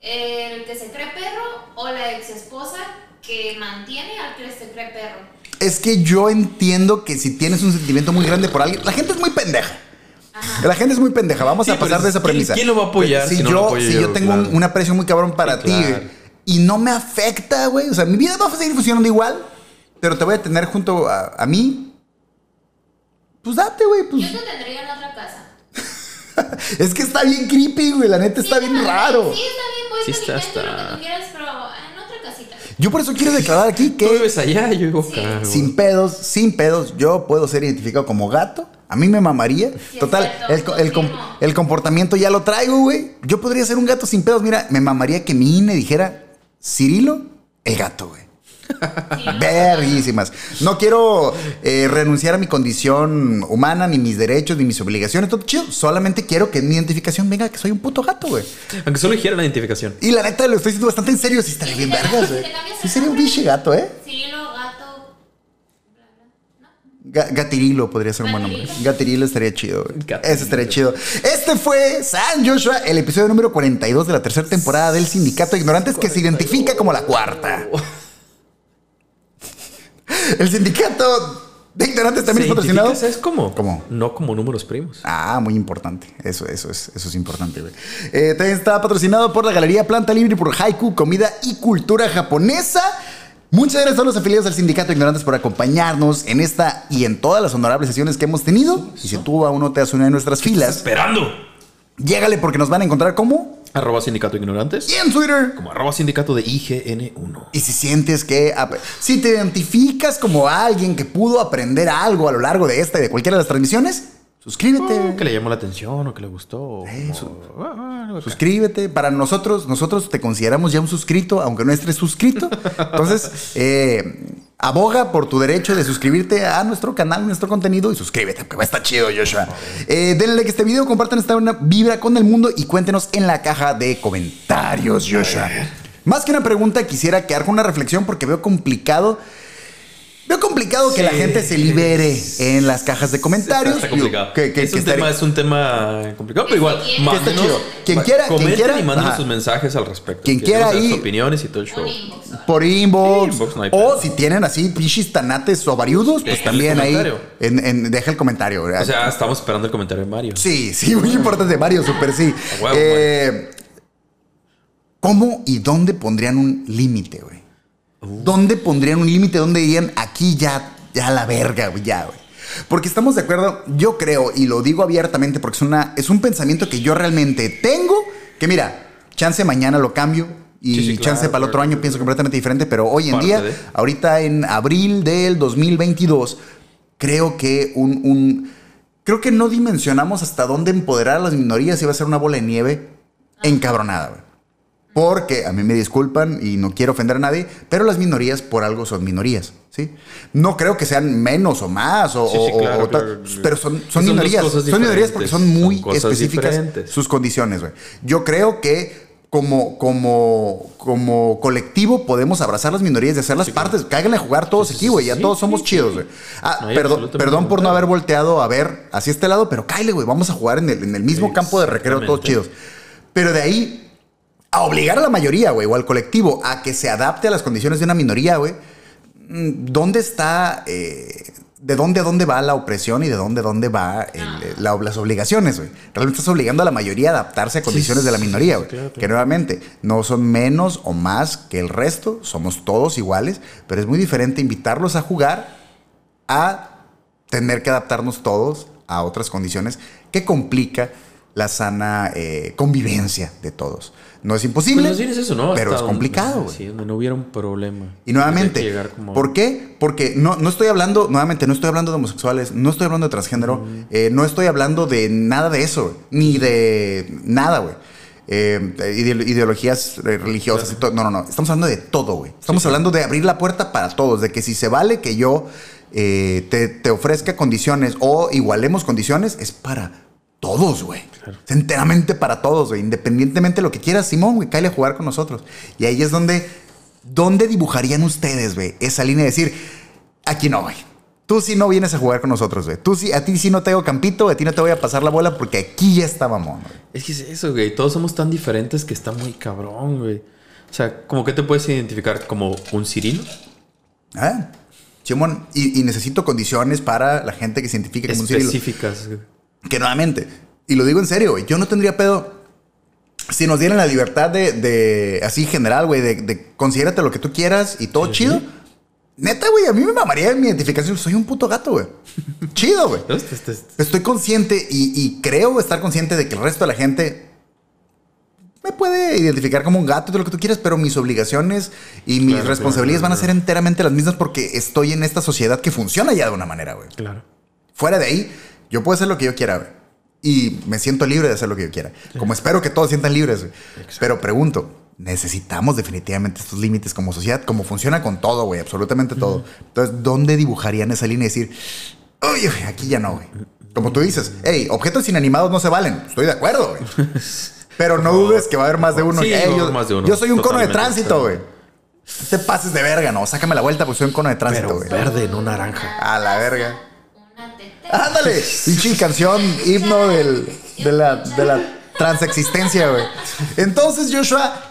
¿El que se cree perro o la ex esposa que mantiene al que se cree perro? Es que yo entiendo que si tienes un sentimiento muy grande por alguien, la gente es muy pendeja. La gente es muy pendeja. Vamos Sí, a pasar de esa ¿quién- premisa. quién lo va a apoyar Si, si no yo, si yo? yo tengo un, Claro. un aprecio muy cabrón para Sí, ti claro. y no me afecta, güey. O sea, mi vida va a seguir funcionando igual, pero te voy a tener junto a, a mí. Pues date, güey. Pues. Yo te tendría en otra casa. Es que está bien creepy, güey. La neta está bien raro. Sí, está bien, voy Sí está, y lo está. que tú quieras, pero en otra casita. Yo por eso quiero declarar aquí Tú que vives allá, yo vivo Sí. acá. güey. sin pedos, sin pedos, yo puedo ser identificado como gato. A mí me mamaría. Sí, Total, cierto, el, el com- el comportamiento ya lo traigo, güey. Yo podría ser un gato sin pedos. Mira, me mamaría que mi INE dijera Cirilo, el gato, güey. Verguísimas. No quiero eh, renunciar a mi condición humana, ni mis derechos, ni mis obligaciones, todo chido. Solamente quiero que en mi identificación venga que soy un puto gato, güey. Aunque solo dijera la identificación. Y la neta lo estoy diciendo bastante en serio. Sí estaría ¿Y bien si vergas, güey. si Sí sería un biche gato, ¿eh? Cirilo, gato. Gatirilo podría ser un buen nombre. Gatirilo. Gatirilo estaría chido, güey. Gatirilo. Ese estaría chido. Este fue San Joshua, el episodio número 42 de la tercera temporada del Sindicato de Ignorantes que se identifica como la cuarta. El Sindicato de Ignorantes también ¿Se es patrocinado. identifica? ¿Sabes cómo? No como números primos. Ah, muy importante. Eso, eso es, eso es importante, güey. Eh, también está patrocinado por la Galería Planta Libre y por Haiku, Comida y Cultura Japonesa. Muchas gracias a los afiliados al Sindicato de Ignorantes por acompañarnos en esta y en todas las honorables sesiones que hemos tenido. Y si tú aún no te has unido a nuestras filas, Esperando. llégale porque nos van a encontrar como Arroba sindicato ignorantes. y en Twitter. Como arroba sindicato de IGN1. Y si sientes que, si te identificas como alguien que pudo aprender algo a lo largo de esta y de cualquiera de las transmisiones, suscríbete. Oh, que le llamó la atención o que le gustó. como- Ah, ah. Suscríbete. Para nosotros, nosotros te consideramos ya un suscrito, aunque no estés suscrito. Entonces, eh, aboga por tu derecho de suscribirte a nuestro canal, nuestro contenido y suscríbete, porque va a estar chido, Joshua. Eh, denle like a este video, compartan esta una vibra con el mundo y cuéntenos en la caja de comentarios, Joshua. Más que una pregunta, quisiera quedar con una reflexión porque veo complicado. Veo complicado que la gente se libere en las cajas de comentarios. Está, está complicado. Que- que- es, que un tema, es un tema complicado, pero igual, está chido. Quien quiera- quien comenten quiera, y manden ajá. sus mensajes al respecto. Quien quiera sus opiniones y todo el show. Inbox. por inbox. Sí, inbox no hay o si tienen así pinches tanates o variudos, pues Deja también ahí en, en- deja el comentario. ¿verdad? O sea, estamos esperando el comentario de Mario. sí, sí, muy importante, Mario, súper sí. Huevo, Eh, ¿Cómo y dónde pondrían un límite, güey? Uh. ¿Dónde pondrían un límite? ¿Dónde dirían aquí ya, ya la verga, güey, ya, güey? Porque estamos de acuerdo, yo creo, y lo digo abiertamente porque es, una, es un pensamiento que yo realmente tengo, que mira, chance mañana lo cambio y Sí, sí, chance claro, para el otro año pienso completamente diferente, pero hoy en día, de. ahorita en abril del 2022, creo que un, un- creo que no dimensionamos hasta dónde empoderar a las minorías y va a ser una bola de nieve encabronada, güey. Porque a mí me disculpan y no quiero ofender a nadie, pero las minorías por algo son minorías, ¿sí? No creo que sean menos o más o, Sí, sí, claro, o claro. pero son, son minorías. Son minorías porque son muy son específicas diferentes. sus condiciones, güey. Yo creo que como, como, como colectivo podemos abrazar las minorías y hacerlas partes. Cáiganle a jugar todos Sí, sí, aquí, güey. sí, Ya sí, todos somos sí, chidos, sí. güey. Ah, No perdón, perdón por no haber volteado a ver hacia este lado, pero cáile, güey. Vamos a jugar en el, en el mismo campo de recreo todos chidos. Pero de ahí a obligar a la mayoría, güey, o al colectivo a que se adapte a las condiciones de una minoría, güey. mm, ¿Dónde está, eh, de dónde a dónde va la opresión y de dónde a dónde va el- la- las obligaciones, güey? Realmente estás obligando a la mayoría a adaptarse a condiciones de la minoría, güey. claro, claro. Que nuevamente no son menos o más que el resto, somos todos iguales, pero es muy diferente invitarlos a jugar a tener que adaptarnos todos a otras condiciones que complica la sana eh, convivencia de todos. No es Pues imposible, más bien es eso, ¿no? pero Hasta es donde- complicado. güey. Sí, donde no hubiera un problema. Y nuevamente, como- ¿por qué? Porque no, no estoy hablando, nuevamente, no estoy hablando de homosexuales, no estoy hablando de transgénero, eh, no estoy hablando de nada de eso, ni de nada, güey. Eh, ide- ideologías eh, religiosas y todo. No, no, no. Estamos hablando de todo, güey. Estamos hablando de abrir la puerta para todos, de que si se vale que yo eh, te, te ofrezca condiciones o igualemos condiciones, es para todos, güey. Es enteramente para todos, güey. Independientemente de lo que quieras, Simón, güey, cállate a jugar con nosotros. Y ahí es donde, ¿dónde dibujarían ustedes, güey? Esa línea de decir, aquí no, güey. Tú sí no vienes a jugar con nosotros, güey. Tú sí, a ti sí no te hago campito, a ti no te voy a pasar la bola porque aquí ya está mamón, güey. Es que es eso, güey. Todos somos tan diferentes que está muy cabrón, güey. O sea, ¿cómo que te puedes identificar como un Cirilo? Ah, Simón, y, y necesito condiciones para la gente que se identifique como un Cirilo. Específicas. güey. Que nuevamente, y lo digo en serio, güey, yo no tendría pedo si nos dieran la libertad de, de así general, güey, de, de considérate lo que tú quieras y todo chido. Neta, güey, a mí me mamaría mi identificación. Soy un puto gato, güey. Chido, güey. Este- este- Estoy consciente y, y creo estar consciente de que el resto de la gente me puede identificar como un gato de lo que tú quieras, pero mis obligaciones y mis Claro, responsabilidades claro, van a ser enteramente las mismas porque estoy en esta sociedad que funciona ya de una manera, güey. Claro. Fuera de ahí, yo puedo hacer lo que yo quiera, güey. Y me siento libre de hacer lo que yo quiera. Como espero que todos sientan libres. Pero pregunto, necesitamos definitivamente estos límites como sociedad, como funciona con todo, güey, absolutamente todo. Entonces, ¿dónde dibujarían esa línea y decir, oye, güey, aquí ya no, güey? Como tú dices, hey, objetos inanimados no se valen. Estoy de acuerdo, güey. Pero no dudes que va a haber más de uno. Sí, Ey, va a haber yo, más de uno. yo soy un cono de tránsito, güey. No te pases de verga, no. Sácame la vuelta porque soy un cono de tránsito, güey. verde, no naranja. A la verga. Ándale, pinche canción, himno del, de, la, de la transexistencia, güey. Entonces, Joshua,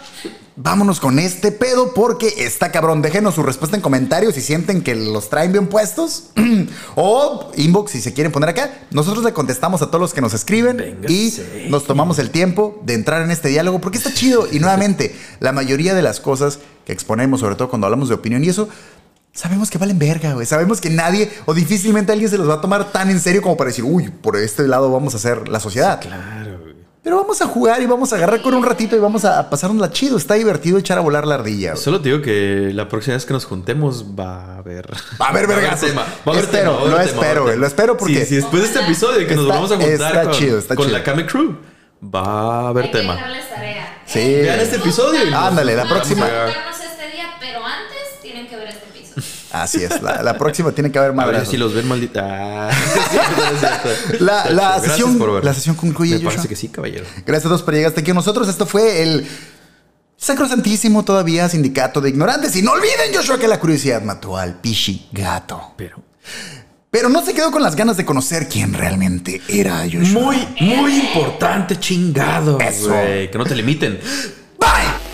vámonos con este pedo porque está cabrón. Déjenos su respuesta en comentarios si sienten que los traen bien puestos. o inbox si se quieren poner acá. Nosotros le contestamos a todos los que nos escriben y nos tomamos el tiempo de entrar en este diálogo porque está chido. Y nuevamente, la mayoría de las cosas que exponemos, sobre todo cuando hablamos de opinión y eso, Sabemos que valen verga, güey. Sabemos que nadie o difícilmente alguien se los va a tomar tan en serio como para decir, uy, por este lado vamos a hacer la sociedad. Claro, güey. Pero vamos a jugar y vamos a agarrar con un ratito y vamos a pasárnosla chido. Está divertido echar a volar la ardilla. güey. Solo te digo que la próxima vez que nos juntemos va a haber. Va a haber vergazos. tema. Va a haber Espero, tema, va a haber lo tema, espero, güey, lo espero porque- Sí, sí, después de este episodio que nos Está- vamos a juntar está con, chido, está con chido. la Kame Crew, va a haber Hay que tema. dejarles tarea. Sí. Vean este episodio y nos- Ándale, la nos próxima- vamos a- Vernos este día, pero antes tienen que ver este episodio. Así es. La, la próxima tiene que haber A ver madrazos. si los ven maldita. Ah. La, la sesión, por ver. la sesión concluye, Me Joshua. parece que sí, caballero. Gracias a todos por llegar hasta aquí nosotros. Esto fue el sacrosantísimo todavía sindicato de ignorantes. Y no olviden, Joshua, que la curiosidad mató al pichi gato. Pero. Pero no se quedó con las ganas de conocer quién realmente era Joshua. Muy, muy importante, chingado. Eso. Que no te limiten. Bye.